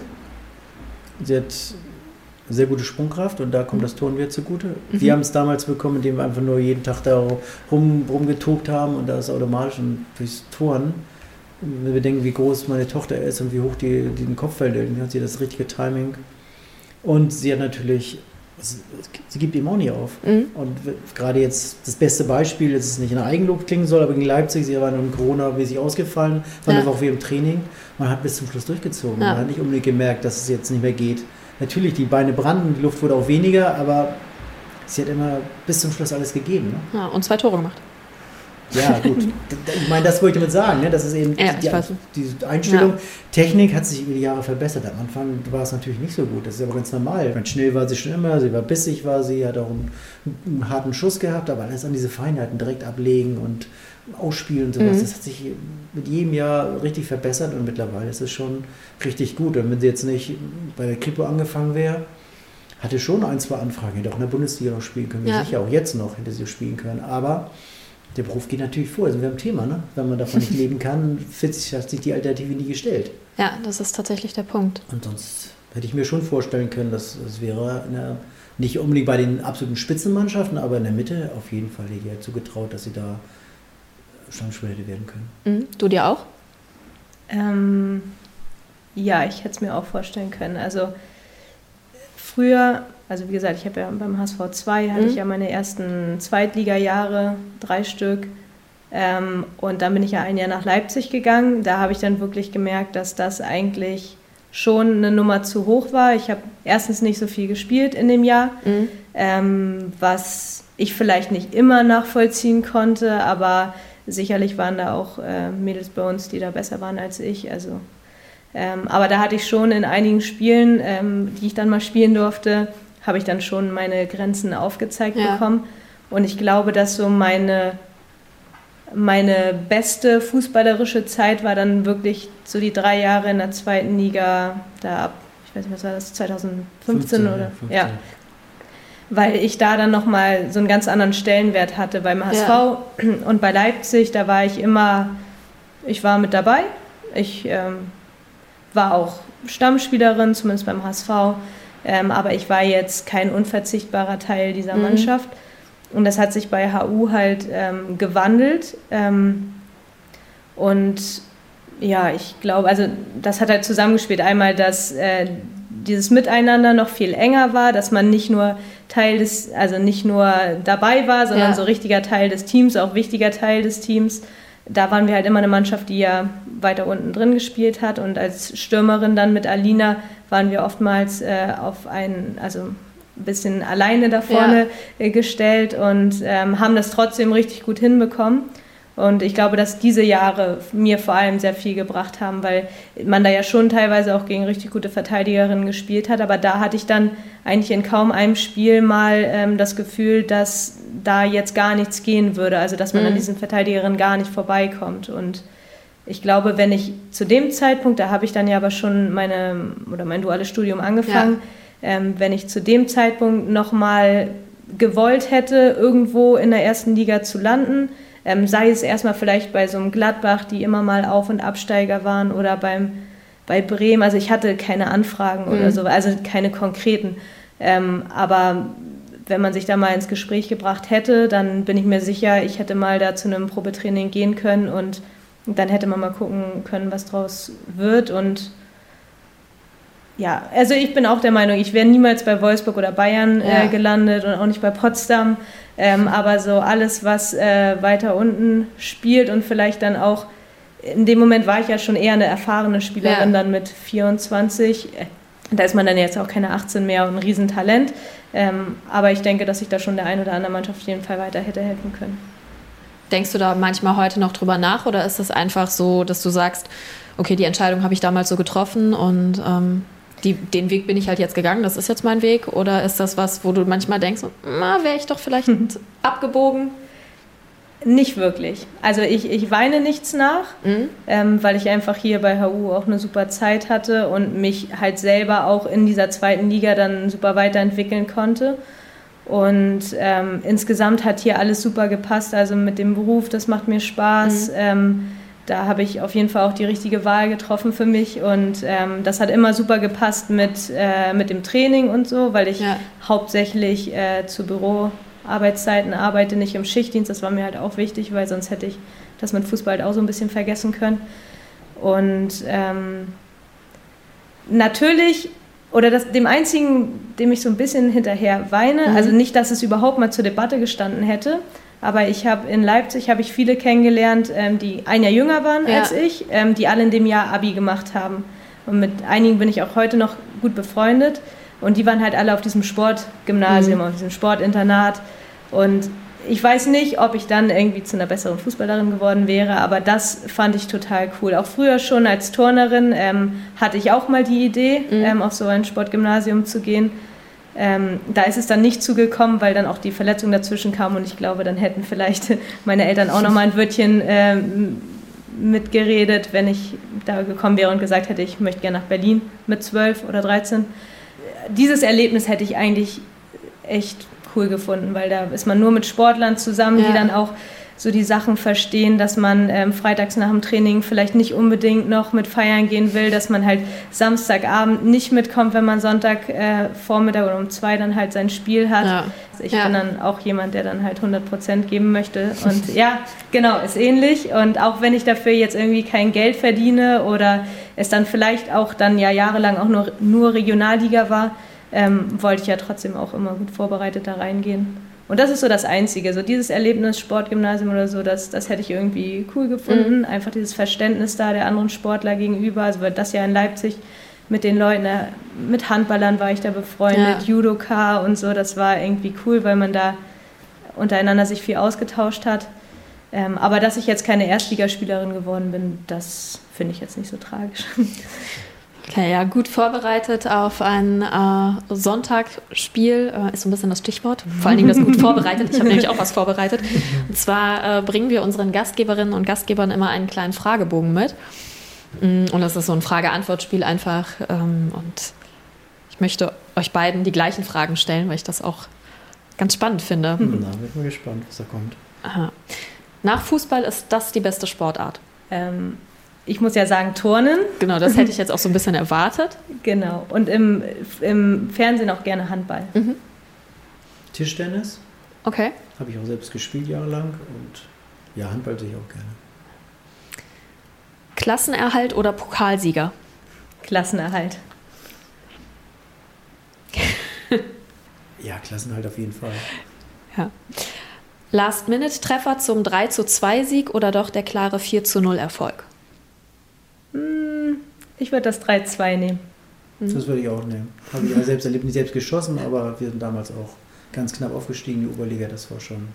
Sie hat sehr gute Sprungkraft und da kommt das Turnen wieder zugute. Mhm. Wir haben es damals bekommen, indem wir einfach nur jeden Tag da rum, rumgetobt haben und da ist automatisch und durchs Turnen wenn wir denken, wie groß meine Tochter ist und wie hoch die, die den Kopf fällt, dann hat sie das richtige Timing. Und sie hat natürlich, sie gibt ihm auch nie auf. Mhm. Und gerade jetzt das beste Beispiel, dass es nicht in Eigenlob klingen soll, aber gegen Leipzig, sie war nun Corona-mäßig ausgefallen, war ja. eine Woche wie im Training. Man hat bis zum Schluss durchgezogen. Ja. Man hat nicht unbedingt gemerkt, dass es jetzt nicht mehr geht. Natürlich, die Beine brannten, die Luft wurde auch weniger, aber sie hat immer bis zum Schluss alles gegeben. Ne? Ja, und zwei Tore gemacht. Ja, gut. Ich meine, das wollte ich damit sagen. Ne? Das ist eben ja, die, die, Einstellung. Ja. Technik hat sich über die Jahre verbessert. Am Anfang war es natürlich nicht so gut. Das ist aber ganz normal. Meine, schnell war sie schon immer, sie war bissig, war sie, hat auch einen, einen, harten Schuss gehabt, aber alles an diese Feinheiten direkt ablegen und ausspielen und sowas. Mhm. Das hat sich mit jedem Jahr richtig verbessert und mittlerweile ist es schon richtig gut. Und wenn sie jetzt nicht bei der Kripo angefangen wäre, hatte schon ein, zwei Anfragen, hätte auch in der Bundesliga noch spielen können, ja. sicher auch jetzt noch hätte sie spielen können. Aber Der Beruf geht natürlich vor, also wir haben ein Thema, ne? Wenn man davon nicht <laughs> leben kann, hat sich die Alternative nie gestellt. Ja, das ist tatsächlich der Punkt. Und sonst hätte ich mir schon vorstellen können, dass es wäre eine, nicht unbedingt bei den absoluten Spitzenmannschaften, aber in der Mitte auf jeden Fall ihr zugetraut, dass sie da Stammspieler hätte werden können. Mhm. Du dir auch? Ähm, ja, ich hätte es mir auch vorstellen können. Also früher, also wie gesagt, ich habe ja beim HSV 2 hatte mhm. ich ja meine ersten Zweitliga-Jahre, drei Stück. Ähm, und dann bin ich ja ein Jahr nach Leipzig gegangen. Da habe ich dann wirklich gemerkt, dass das eigentlich schon eine Nummer zu hoch war. Ich habe erstens nicht so viel gespielt in dem Jahr, mhm. ähm, was ich vielleicht nicht immer nachvollziehen konnte, aber sicherlich waren da auch äh, Mädels bei uns, die da besser waren als ich. Also, ähm, aber da hatte ich schon in einigen Spielen, ähm, die ich dann mal spielen durfte, habe ich dann schon meine Grenzen aufgezeigt ja. bekommen. Und ich glaube, dass so meine meine beste fußballerische Zeit war dann wirklich so die drei Jahre in der zweiten Liga, da ab, ich weiß nicht, was war das, 2015 15, oder? 15. Ja. Weil ich da dann nochmal so einen ganz anderen Stellenwert hatte beim HSV ja. und bei Leipzig, da war ich immer, ich war mit dabei. Ich ähm, war auch Stammspielerin, zumindest beim HSV, ähm, aber ich war jetzt kein unverzichtbarer Teil dieser mhm. Mannschaft. Und das hat sich bei HU halt ähm, gewandelt. Ähm, und ja, ich glaube, also das hat halt zusammengespielt. Einmal, dass äh, dieses Miteinander noch viel enger war, dass man nicht nur Teil des, also nicht nur dabei war, sondern ja. so richtiger Teil des Teams, auch wichtiger Teil des Teams. Da waren wir halt immer eine Mannschaft, die ja weiter unten drin gespielt hat. Und als Stürmerin dann mit Alina waren wir oftmals äh, auf einen, also ein bisschen alleine da vorne ja. Äh, gestellt und ähm, haben das trotzdem richtig gut hinbekommen. Und ich glaube, dass diese Jahre mir vor allem sehr viel gebracht haben, weil man da ja schon teilweise auch gegen richtig gute Verteidigerinnen gespielt hat. Aber da hatte ich dann eigentlich in kaum einem Spiel mal ähm, das Gefühl, dass da jetzt gar nichts gehen würde. Also dass man mhm. an diesen Verteidigerinnen gar nicht vorbeikommt. Und ich glaube, wenn ich zu dem Zeitpunkt, da habe ich dann ja aber schon meine oder mein duales Studium angefangen, ja ähm, wenn ich zu dem Zeitpunkt nochmal gewollt hätte, irgendwo in der ersten Liga zu landen, ähm, sei es erstmal vielleicht bei so einem Gladbach, die immer mal Auf- und Absteiger waren, oder beim, bei Bremen. Also ich hatte keine Anfragen mhm. oder so, also keine konkreten. Ähm, aber wenn man sich da mal ins Gespräch gebracht hätte, dann bin ich mir sicher, ich hätte mal da zu einem Probetraining gehen können und dann hätte man mal gucken können, was draus wird. Und ja, also ich bin auch der Meinung, ich wäre niemals bei Wolfsburg oder Bayern äh, ja. gelandet und auch nicht bei Potsdam. Ähm, aber so alles, was äh, weiter unten spielt und vielleicht dann auch, in dem Moment war ich ja schon eher eine erfahrene Spielerin, ja. dann mit 24. Da ist man dann jetzt auch keine 18 mehr und ein Riesentalent. Ähm, aber ich denke, dass ich da schon der ein oder andere Mannschaft auf jeden Fall weiter hätte helfen können. Denkst du da manchmal heute noch drüber nach oder ist es einfach so, dass du sagst, okay, die Entscheidung habe ich damals so getroffen und ähm die, den Weg bin ich halt jetzt gegangen, das ist jetzt mein Weg? Oder ist das was, wo du manchmal denkst, wäre ich doch vielleicht mhm. <laughs> abgebogen? Nicht wirklich. Also ich, ich weine nichts nach, mhm. ähm, weil ich einfach hier bei HU auch eine super Zeit hatte und mich halt selber auch in dieser zweiten Liga dann super weiterentwickeln konnte. Und ähm, insgesamt hat hier alles super gepasst. Also mit dem Beruf, das macht mir Spaß. Mhm. Ähm, da habe ich auf jeden Fall auch die richtige Wahl getroffen für mich und ähm, das hat immer super gepasst mit, äh, mit dem Training und so, weil ich ja. hauptsächlich äh, zu Büroarbeitszeiten arbeite, nicht im Schichtdienst. Das war mir halt auch wichtig, weil sonst hätte ich das mit Fußball halt auch so ein bisschen vergessen können. Und ähm, natürlich, oder das, dem einzigen, dem ich so ein bisschen hinterher weine, mhm. also nicht, dass es überhaupt mal zur Debatte gestanden hätte, aber ich habe in Leipzig habe ich viele kennengelernt, ähm, die ein Jahr jünger waren ja. als ich, ähm, die alle in dem Jahr Abi gemacht haben. Und mit einigen bin ich auch heute noch gut befreundet. Und die waren halt alle auf diesem Sportgymnasium, mhm. auf diesem Sportinternat. Und ich weiß nicht, ob ich dann irgendwie zu einer besseren Fußballerin geworden wäre, aber das fand ich total cool. Auch früher schon als Turnerin ähm, hatte ich auch mal die Idee, mhm. ähm, auf so ein Sportgymnasium zu gehen. Ähm, da ist es dann nicht zugekommen, weil dann auch die Verletzung dazwischen kam und ich glaube, dann hätten vielleicht <laughs> meine Eltern auch noch mal ein Wörtchen ähm, mitgeredet, wenn ich da gekommen wäre und gesagt hätte, ich möchte gerne nach Berlin mit 12 oder 13. Dieses Erlebnis hätte ich eigentlich echt cool gefunden, weil da ist man nur mit Sportlern zusammen, ja. die dann auch so die Sachen verstehen, dass man ähm, freitags nach dem Training vielleicht nicht unbedingt noch mit feiern gehen will, dass man halt Samstagabend nicht mitkommt, wenn man Sonntag äh, Vormittag oder um zwei dann halt sein Spiel hat. Ja. Ich ja. bin dann auch jemand, der dann halt 100 Prozent geben möchte. <laughs> Und ja, genau, ist ähnlich. Und auch wenn ich dafür jetzt irgendwie kein Geld verdiene oder es dann vielleicht auch dann ja jahrelang auch nur, nur Regionalliga war, ähm, wollte ich ja trotzdem auch immer gut vorbereitet da reingehen. Und das ist so das Einzige. So dieses Erlebnis, Sportgymnasium oder so, das, das hätte ich irgendwie cool gefunden. Mhm. Einfach dieses Verständnis da der anderen Sportler gegenüber. Also weil das ja in Leipzig mit den Leuten, äh, mit Handballern war ich da befreundet, ja. Judoka und so. Das war irgendwie cool, weil man da untereinander sich viel ausgetauscht hat. Ähm, aber dass ich jetzt keine Erstligaspielerin geworden bin, das finde ich jetzt nicht so tragisch. <laughs> Okay, ja, gut vorbereitet auf ein äh, Sonntagsspiel äh, ist so ein bisschen das Stichwort. Vor allen Dingen das gut vorbereitet. Ich habe nämlich auch was vorbereitet. Und zwar äh, bringen wir unseren Gastgeberinnen und Gastgebern immer einen kleinen Fragebogen mit. Mm, und das ist so ein Frage-Antwort-Spiel einfach. Ähm, und ich möchte euch beiden die gleichen Fragen stellen, weil ich das auch ganz spannend finde. Na, bin mal gespannt, was da kommt. Aha. Nach Fußball ist das die beste Sportart? Ähm, ich muss ja sagen, Turnen. Genau, das hätte ich jetzt auch so ein bisschen <laughs> erwartet. Genau. Und im, im Fernsehen auch gerne Handball. Mhm. Tischtennis. Okay. Habe ich auch selbst gespielt jahrelang und ja, Handball sehe ich auch gerne. Klassenerhalt oder Pokalsieger? Klassenerhalt. <laughs> ja, Klassenerhalt auf jeden Fall. Ja. Last-Minute-Treffer zum 3 zu 2 Sieg oder doch der klare 4 zu 0 Erfolg? Hm, ich würde das 3-2 nehmen. Hm. Das würde ich auch nehmen. Habe ich ja selbst erlebt, nicht selbst geschossen, aber wir sind damals auch ganz knapp aufgestiegen, die Oberliga. Das war schon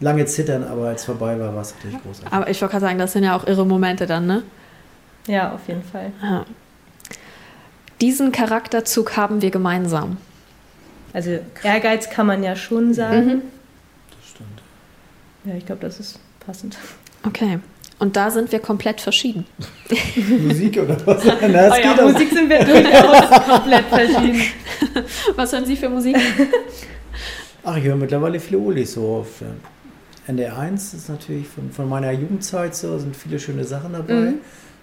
lange zittern, aber als es vorbei war, war es natürlich großartig. Aber ich wollte gerade sagen, das sind ja auch irre Momente dann, ne? Ja, auf jeden Fall. Ja. Diesen Charakterzug haben wir gemeinsam. Also Ehrgeiz kann man ja schon sagen. Mhm. Das stimmt. Ja, ich glaube, das ist passend. Okay. Und da sind wir komplett verschieden. <laughs> Musik oder was? <laughs> Na, oh ja, Musik sind wir durchaus komplett verschieden. <laughs> Was hören Sie für Musik? Ach, ich höre mittlerweile viele Olis so auf äh, NDR 1 ist natürlich von, von meiner Jugendzeit so, sind viele schöne Sachen dabei. Mhm.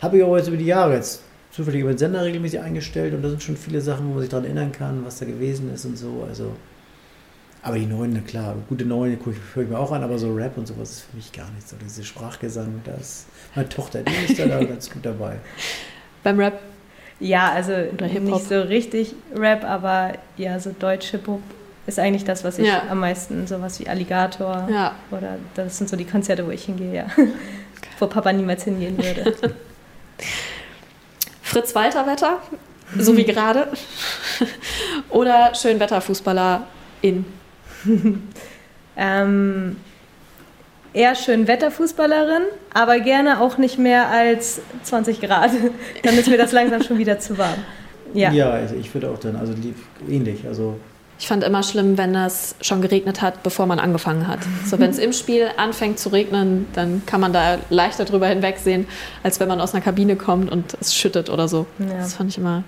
Habe ich auch jetzt über die Jahre jetzt zufällig über den Sender regelmäßig eingestellt und da sind schon viele Sachen, wo man sich daran erinnern kann, was da gewesen ist und so. Also aber die Neuen, na klar, gute Neuen höre ich mir auch an, aber so Rap und sowas ist für mich gar nichts. So diese Sprachgesang, da ist meine Tochter, die ist da, da <laughs> ganz gut dabei. Beim Rap? Ja, also nicht so richtig Rap, aber ja, so Deutsch-Hip-Hop ist eigentlich das, was ich ja. am meisten, sowas wie Alligator ja. oder das sind so die Konzerte, wo ich hingehe, ja. Okay. <laughs> Wo Papa niemals hingehen würde. <laughs> Fritz Walter Wetter, so wie gerade. oder Schönwetterfußballer in <laughs> ähm, eher schön Wetterfußballerin, aber gerne auch nicht mehr als 20 Grad. <laughs> dann ist mir das langsam schon wieder zu warm. Ja, ja also ich würde auch dann, also ähnlich. Also ich fand immer schlimm, wenn es schon geregnet hat, bevor man angefangen hat. So, wenn es im Spiel anfängt zu regnen, dann kann man da leichter drüber hinwegsehen, als wenn man aus einer Kabine kommt und es schüttet oder so. Ja. Das fand ich immer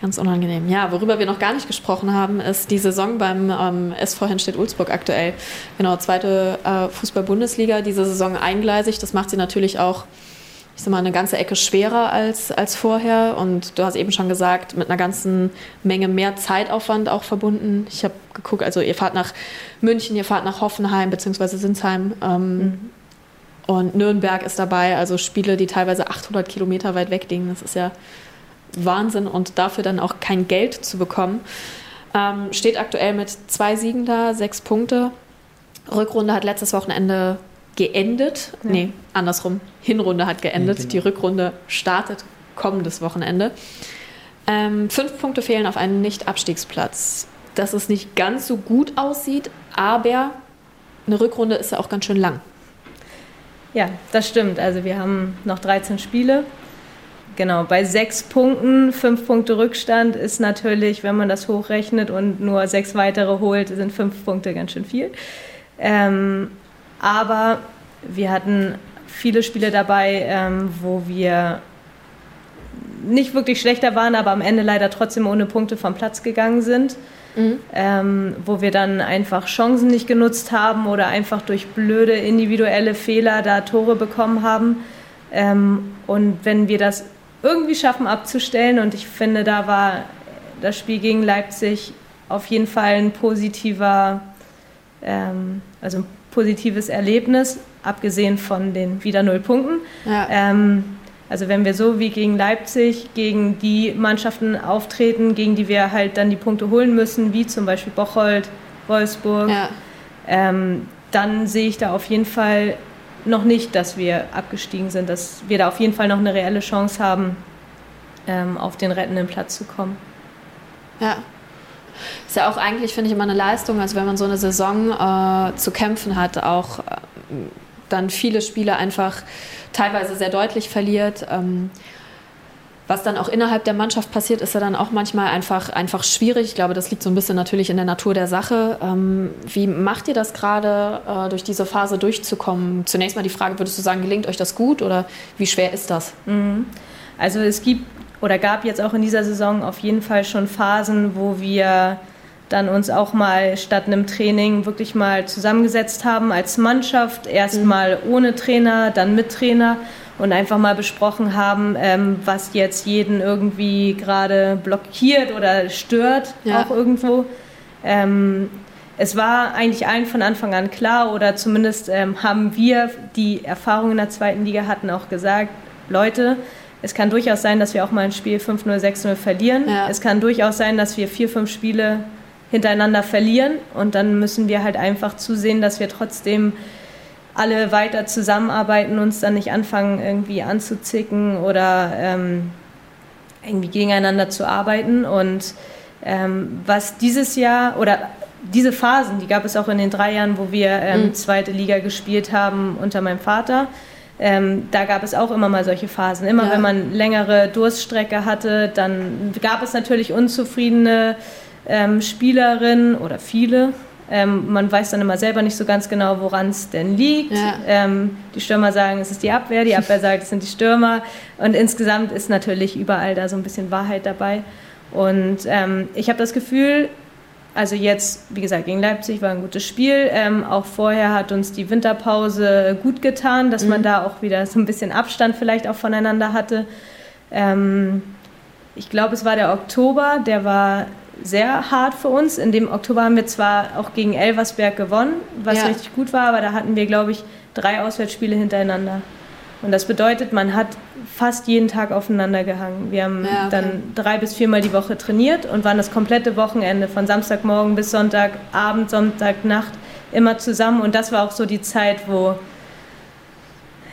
Ganz unangenehm. Ja, worüber wir noch gar nicht gesprochen haben, ist die Saison beim ähm, SV Henstedt-Ulzburg aktuell. Genau, zweite äh, Fußball-Bundesliga, diese Saison eingleisig. Das macht sie natürlich auch, ich sag mal, eine ganze Ecke schwerer als, als vorher. Und du hast eben schon gesagt, mit einer ganzen Menge mehr Zeitaufwand auch verbunden. Ich habe geguckt, also ihr fahrt nach München, ihr fahrt nach Hoffenheim bzw. Sinsheim. Ähm, mhm. Und Nürnberg ist dabei, also Spiele, die teilweise 800 Kilometer weit weg liegen. Das ist ja Wahnsinn und dafür dann auch kein Geld zu bekommen. Ähm, steht aktuell mit zwei Siegen da, sechs Punkte. Rückrunde hat letztes Wochenende geendet. Ja. Nee, andersrum. Hinrunde hat geendet. Ja, genau. Die Rückrunde startet kommendes Wochenende. Ähm, fünf Punkte fehlen auf einen Nicht-Abstiegsplatz. Dass es nicht ganz so gut aussieht, aber eine Rückrunde ist ja auch ganz schön lang. Ja, das stimmt. Also wir haben noch 13 Spiele. Genau, bei sechs Punkten, fünf Punkte Rückstand ist natürlich, wenn man das hochrechnet und nur sechs weitere holt, sind fünf Punkte ganz schön viel. Ähm, aber wir hatten viele Spiele dabei, ähm, wo wir nicht wirklich schlechter waren, aber am Ende leider trotzdem ohne Punkte vom Platz gegangen sind. Mhm. Ähm, wo wir dann einfach Chancen nicht genutzt haben oder einfach durch blöde individuelle Fehler da Tore bekommen haben. Ähm, und wenn wir das irgendwie schaffen abzustellen, und ich finde, da war das Spiel gegen Leipzig auf jeden Fall ein positiver, ähm, also ein positives Erlebnis, abgesehen von den wieder null Punkten. Ja. Ähm, also wenn wir so wie gegen Leipzig gegen die Mannschaften auftreten, gegen die wir halt dann die Punkte holen müssen, wie zum Beispiel Bocholt, Wolfsburg, ja. ähm, dann sehe ich da auf jeden Fall noch nicht, dass wir abgestiegen sind, dass wir da auf jeden Fall noch eine reelle Chance haben, ähm, auf den rettenden Platz zu kommen. Ja. Ist ja auch eigentlich, finde ich, immer eine Leistung, also wenn man so eine Saison äh, zu kämpfen hat, auch äh, dann viele Spiele einfach teilweise sehr deutlich verliert. Ähm, was dann auch innerhalb der Mannschaft passiert, ist ja dann auch manchmal einfach, einfach schwierig. Ich glaube, das liegt so ein bisschen natürlich in der Natur der Sache. Ähm, wie macht ihr das gerade, äh, durch diese Phase durchzukommen? Zunächst mal die Frage, würdest du sagen, gelingt euch das gut oder wie schwer ist das? Mhm. Also es gibt oder gab jetzt auch in dieser Saison auf jeden Fall schon Phasen, wo wir dann uns auch mal statt einem Training wirklich mal zusammengesetzt haben als Mannschaft, erstmal mhm. ohne Trainer, dann mit Trainer und einfach mal besprochen haben, ähm, was jetzt jeden irgendwie gerade blockiert oder stört, ja. auch irgendwo. Ähm, es war eigentlich allen von Anfang an klar oder zumindest ähm, haben wir, die Erfahrung in der zweiten Liga hatten, auch gesagt, Leute, es kann durchaus sein, dass wir auch mal ein Spiel 5-0, 6-0 verlieren. Ja. Es kann durchaus sein, dass wir vier, fünf Spiele hintereinander verlieren. Und dann müssen wir halt einfach zusehen, dass wir trotzdem alle weiter zusammenarbeiten, uns dann nicht anfangen, irgendwie anzuzicken oder ähm, irgendwie gegeneinander zu arbeiten. Und ähm, was dieses Jahr oder diese Phasen, die gab es auch in den drei Jahren, wo wir ähm, mhm. zweite Liga gespielt haben unter meinem Vater. Ähm, da gab es auch immer mal solche Phasen. Immer ja. wenn man längere Durststrecke hatte, dann gab es natürlich unzufriedene ähm, Spielerin oder viele. Ähm, man weiß dann immer selber nicht so ganz genau, woran es denn liegt. Ja. Ähm, die Stürmer sagen, es ist die Abwehr, die Abwehr sagt, es sind die Stürmer. Und insgesamt ist natürlich überall da so ein bisschen Wahrheit dabei. Und ähm, ich habe das Gefühl, also jetzt, wie gesagt, gegen Leipzig war ein gutes Spiel. Ähm, auch vorher hat uns die Winterpause gut getan, dass mhm. man da auch wieder so ein bisschen Abstand vielleicht auch voneinander hatte. Ähm, ich glaube, es war der Oktober, der war sehr hart für uns. In dem Oktober haben wir zwar auch gegen Elversberg gewonnen, was ja. richtig gut war, aber da hatten wir, glaube ich, drei Auswärtsspiele hintereinander. Und das bedeutet, man hat fast jeden Tag aufeinander gehangen. Wir haben ja, okay. dann drei bis viermal die Woche trainiert und waren das komplette Wochenende von Samstagmorgen bis Sonntagabend, Sonntagnacht immer zusammen. Und das war auch so die Zeit, wo,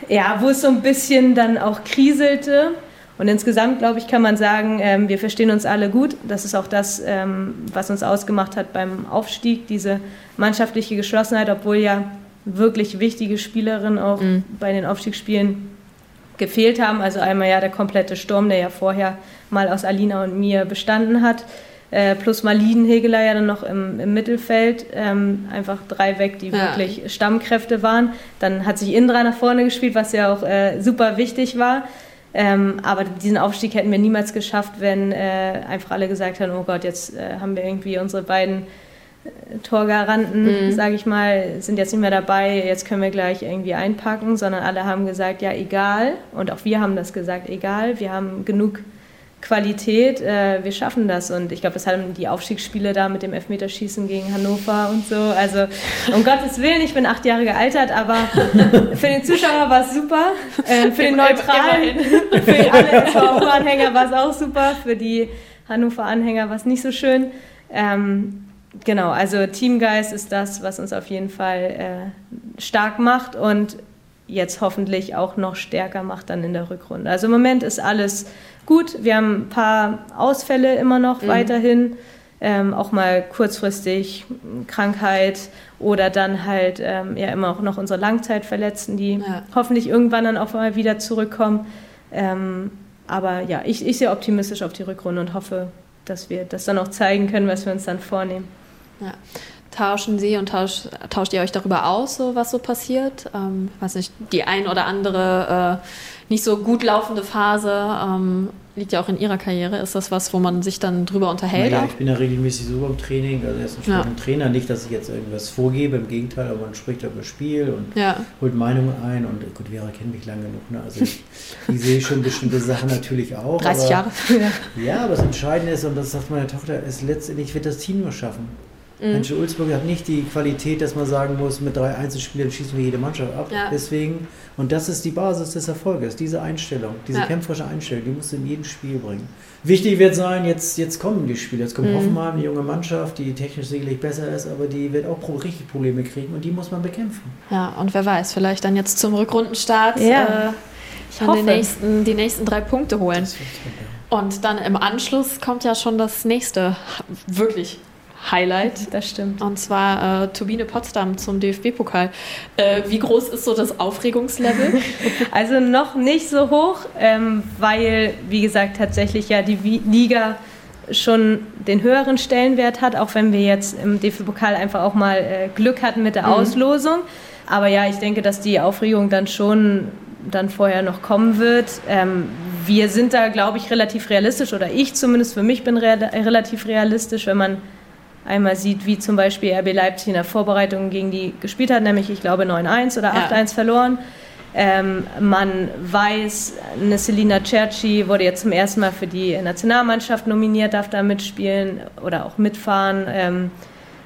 ja, wo es so ein bisschen dann auch kriselte. Und insgesamt, glaube ich, kann man sagen, ähm, wir verstehen uns alle gut. Das ist auch das, ähm, was uns ausgemacht hat beim Aufstieg, diese mannschaftliche Geschlossenheit, obwohl ja wirklich wichtige Spielerinnen auch mhm. bei den Aufstiegsspielen gefehlt haben. Also einmal ja der komplette Sturm, der ja vorher mal aus Alina und mir bestanden hat. Äh, plus Malin Hegeler ja dann noch im, im Mittelfeld. Ähm, einfach drei weg, die ja. wirklich Stammkräfte waren. Dann hat sich Indra nach vorne gespielt, was ja auch äh, super wichtig war. Ähm, aber diesen Aufstieg hätten wir niemals geschafft, wenn äh, einfach alle gesagt hätten, oh Gott, jetzt äh, haben wir irgendwie unsere beiden äh, Torgaranten, mhm. sage ich mal, sind jetzt nicht mehr dabei, jetzt können wir gleich irgendwie einpacken, sondern alle haben gesagt, ja, egal. Und auch wir haben das gesagt, egal, wir haben genug Qualität, äh, wir schaffen das. Und ich glaube, das hatten die Aufstiegsspiele da mit dem Elfmeterschießen gegen Hannover und so. Also um <laughs> Gottes Willen, ich bin acht Jahre gealtert, aber für den Zuschauer war es super. Äh, für den Neutralen, <laughs> für alle SVU-Anhänger war es auch super. Für die Hannover-Anhänger war es nicht so schön. Ähm, genau, also Teamgeist ist das, was uns auf jeden Fall äh, stark macht und jetzt hoffentlich auch noch stärker macht dann in der Rückrunde. Also im Moment ist alles gut. Wir haben ein paar Ausfälle immer noch mhm. weiterhin. Ähm, auch mal kurzfristig Krankheit oder dann halt ähm, ja immer auch noch unsere Langzeitverletzten, die ja. hoffentlich irgendwann dann auch mal wieder zurückkommen. Ähm, aber ja, ich, ich sehe optimistisch auf die Rückrunde und hoffe, dass wir das dann auch zeigen können, was wir uns dann vornehmen. Ja. Tauschen Sie und tauscht, tauscht ihr euch darüber aus, so was so passiert? Ähm, weiß nicht, die ein oder andere äh, nicht so gut laufende Phase ähm, liegt ja auch in Ihrer Karriere. Ist das was, wo man sich dann drüber unterhält? Naja, ich bin ja regelmäßig so beim Training. Also er ist ein ja. Trainer. Nicht, dass ich jetzt irgendwas vorgebe, im Gegenteil, aber man spricht über das Spiel und ja. holt Meinungen ein. Und gut, Vera kennt mich lange genug. Ne? Also ich, ich, sehe schon bestimmte Sachen natürlich auch. <laughs> 30 aber, Jahre. <laughs> ja, aber das Entscheidende ist, und das sagt meine Tochter, ist letztendlich wird das Team nur schaffen. Mhm. Ulzburg hat nicht die Qualität, dass man sagen muss, mit drei Einzelspielern schießen wir jede Mannschaft ab. Ja. Deswegen, und das ist die Basis des Erfolges, diese Einstellung, diese ja. kämpferische Einstellung, die musst du in jedem Spiel bringen. Wichtig wird sein, jetzt, jetzt kommen die Spiele. Jetzt kommt mhm. Hoffenheim, eine junge Mannschaft, die technisch sicherlich besser ist, aber die wird auch richtig Probleme kriegen und die muss man bekämpfen. Ja, und wer weiß, vielleicht dann jetzt zum Rückrundenstart ja. äh, den nächsten, die nächsten drei Punkte holen. Und dann im Anschluss kommt ja schon das nächste wirklich Highlight. <laughs> Das stimmt. Und zwar äh, Turbine Potsdam zum DFB-Pokal. Äh, wie groß ist so das Aufregungslevel? <laughs> also noch nicht so hoch, ähm, weil, wie gesagt, tatsächlich ja die Liga schon den höheren Stellenwert hat, auch wenn wir jetzt im DFB-Pokal einfach auch mal äh, Glück hatten mit der mhm. Auslosung. Aber ja, ich denke, dass die Aufregung dann schon dann vorher noch kommen wird. Ähm, wir sind da, glaube ich, relativ realistisch, oder ich zumindest für mich bin re relativ realistisch, wenn man einmal sieht, wie zum Beispiel RB Leipzig in der Vorbereitung gegen die gespielt hat, nämlich ich glaube 9-1 oder 8-1 ja. verloren. Ähm, man weiß, eine Selina Cerci wurde jetzt zum ersten Mal für die Nationalmannschaft nominiert, darf da mitspielen oder auch mitfahren. Ähm,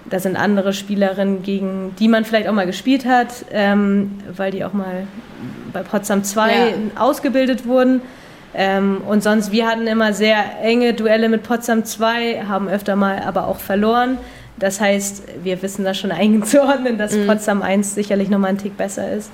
da sind andere Spielerinnen, gegen die man vielleicht auch mal gespielt hat, ähm, weil die auch mal bei Potsdam 2 ja. ausgebildet wurden. Ähm, und sonst, wir hatten immer sehr enge Duelle mit Potsdam 2, haben öfter mal aber auch verloren. Das heißt, wir wissen da schon <laughs> einzuordnen, dass mhm. Potsdam 1 sicherlich nochmal ein Tick besser ist.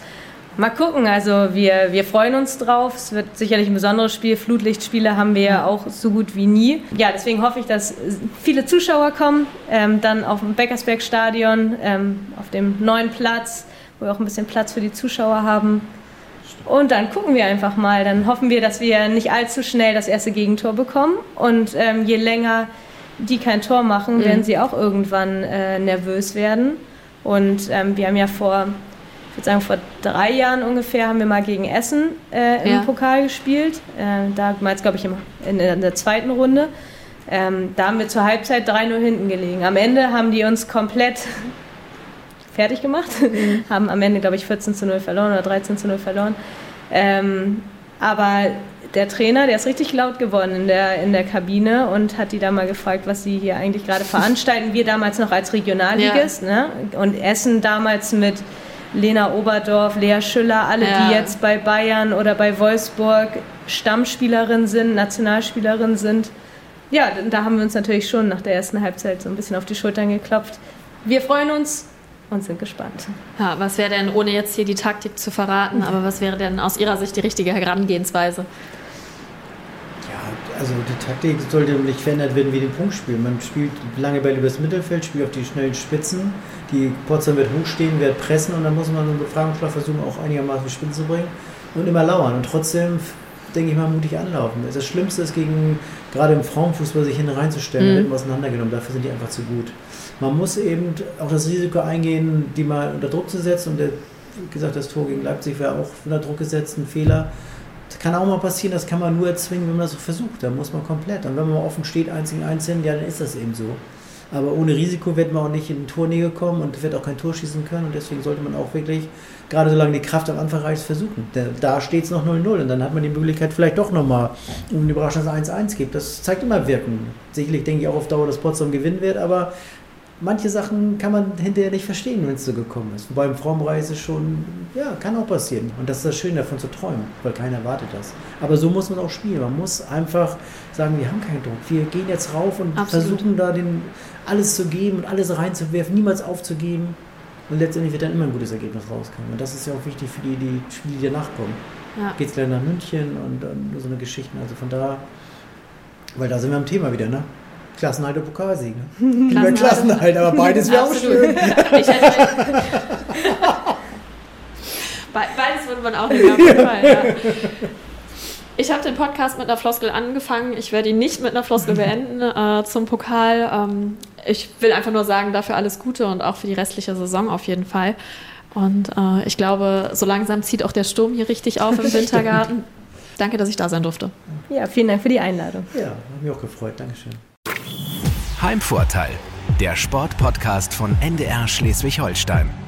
Mal gucken, also wir, wir freuen uns drauf. Es wird sicherlich ein besonderes Spiel. Flutlichtspiele haben wir ja auch so gut wie nie. Ja, deswegen hoffe ich, dass viele Zuschauer kommen. Ähm, dann auf dem Beckersberg-Stadion, ähm, auf dem neuen Platz, wo wir auch ein bisschen Platz für die Zuschauer haben. Und dann gucken wir einfach mal. Dann hoffen wir, dass wir nicht allzu schnell das erste Gegentor bekommen. Und ähm, je länger die kein Tor machen, mhm. werden sie auch irgendwann äh, nervös werden. Und ähm, wir haben ja vor, ich würde sagen, vor drei Jahren ungefähr haben wir mal gegen Essen äh, im ja. Pokal gespielt. Äh, damals, glaube ich, im, in, in, der zweiten Runde. Ähm, da haben wir zur Halbzeit 3-0 hinten gelegen. Am Ende haben die uns komplett fertig gemacht, mhm. <laughs> haben am Ende, glaube ich, 14 zu 0 verloren oder 13 zu 0 verloren. Ähm, aber der Trainer, der ist richtig laut geworden in der, in der Kabine und hat die da mal gefragt, was sie hier eigentlich gerade veranstalten. Wir damals noch als Regionalligist ja. ne? und Essen damals mit Lena Oberdorf, Lea Schüller, alle, ja. die jetzt bei Bayern oder bei Wolfsburg Stammspielerin sind, Nationalspielerin sind. Ja, da haben wir uns natürlich schon nach der ersten Halbzeit so ein bisschen auf die Schultern geklopft. Wir freuen uns, und sind gespannt. Ja, was wäre denn, ohne jetzt hier die Taktik zu verraten, aber was wäre denn aus Ihrer Sicht die richtige Herangehensweise? Ja, also die Taktik sollte nicht verändert werden wie den Punktspiel. Man spielt lange Bälle übers Mittelfeld, spielt auf die schnellen Spitzen. Die Potsdam wird hochstehen, wird pressen und dann muss man einen Befragungsschlag versuchen, auch einigermaßen Spitzen zu bringen und immer lauern. Und trotzdem denke ich mal, mutig anlaufen. Das Schlimmste ist, gegen, gerade im Frauenfußball sich hin reinzustellen, mhm. wird auseinandergenommen. Dafür sind die einfach zu gut. Man muss eben auch das Risiko eingehen, die mal unter Druck zu setzen. Und der, wie gesagt, das Tor gegen Leipzig wäre auch unter Druck gesetzt, ein Fehler. Das kann auch mal passieren, das kann man nur erzwingen, wenn man das so versucht. Da muss man komplett. Und wenn man offen steht, eins gegen eins hin, ja, dann ist das eben so. Aber ohne Risiko wird man auch nicht in die Tornähe kommen und wird auch kein Tor schießen können. Und deswegen sollte man auch wirklich, gerade solange die Kraft am Anfang reicht, versuchen. Da steht es noch 0-0 und dann hat man die Möglichkeit vielleicht doch nochmal, um die Überraschung, dass es 1-1 gibt. Das zeigt immer Wirken. Sicherlich denke ich auch auf Dauer, dass Potsdam gewinnen wird, aber manche Sachen kann man hinterher nicht verstehen, wenn es so gekommen ist. Wobei im es schon, ja, kann auch passieren. Und das ist das Schöne davon zu träumen, weil keiner erwartet das. Aber so muss man auch spielen. Man muss einfach sagen, wir haben keinen Druck. Wir gehen jetzt rauf und Absolut. versuchen da den, alles zu geben und alles reinzuwerfen, niemals aufzugeben. Und letztendlich wird dann immer ein gutes Ergebnis rauskommen. Und das ist ja auch wichtig für die, die Spiele, die danach kommen. Ja. Geht es gleich nach München und, und so eine Geschichte. Also von da, weil da sind wir am Thema wieder, ne? Klassenhalt und Pokalsieg. Ne? <laughs> Lieber Klassenhalt, aber beides wäre auch schön. <laughs> <laughs> beides würde man auch nicht auf jeden Fall, ja. Ich habe den Podcast mit einer Floskel angefangen. Ich werde ihn nicht mit einer Floskel beenden äh, zum Pokal. Ähm, ich will einfach nur sagen, dafür alles Gute und auch für die restliche Saison auf jeden Fall. Und äh, ich glaube, so langsam zieht auch der Sturm hier richtig auf im Wintergarten. Danke, dass ich da sein durfte. Ja, vielen Dank für die Einladung. Ja, hat mich auch gefreut. Dankeschön. Heimvorteil, der Sportpodcast von NDR Schleswig-Holstein.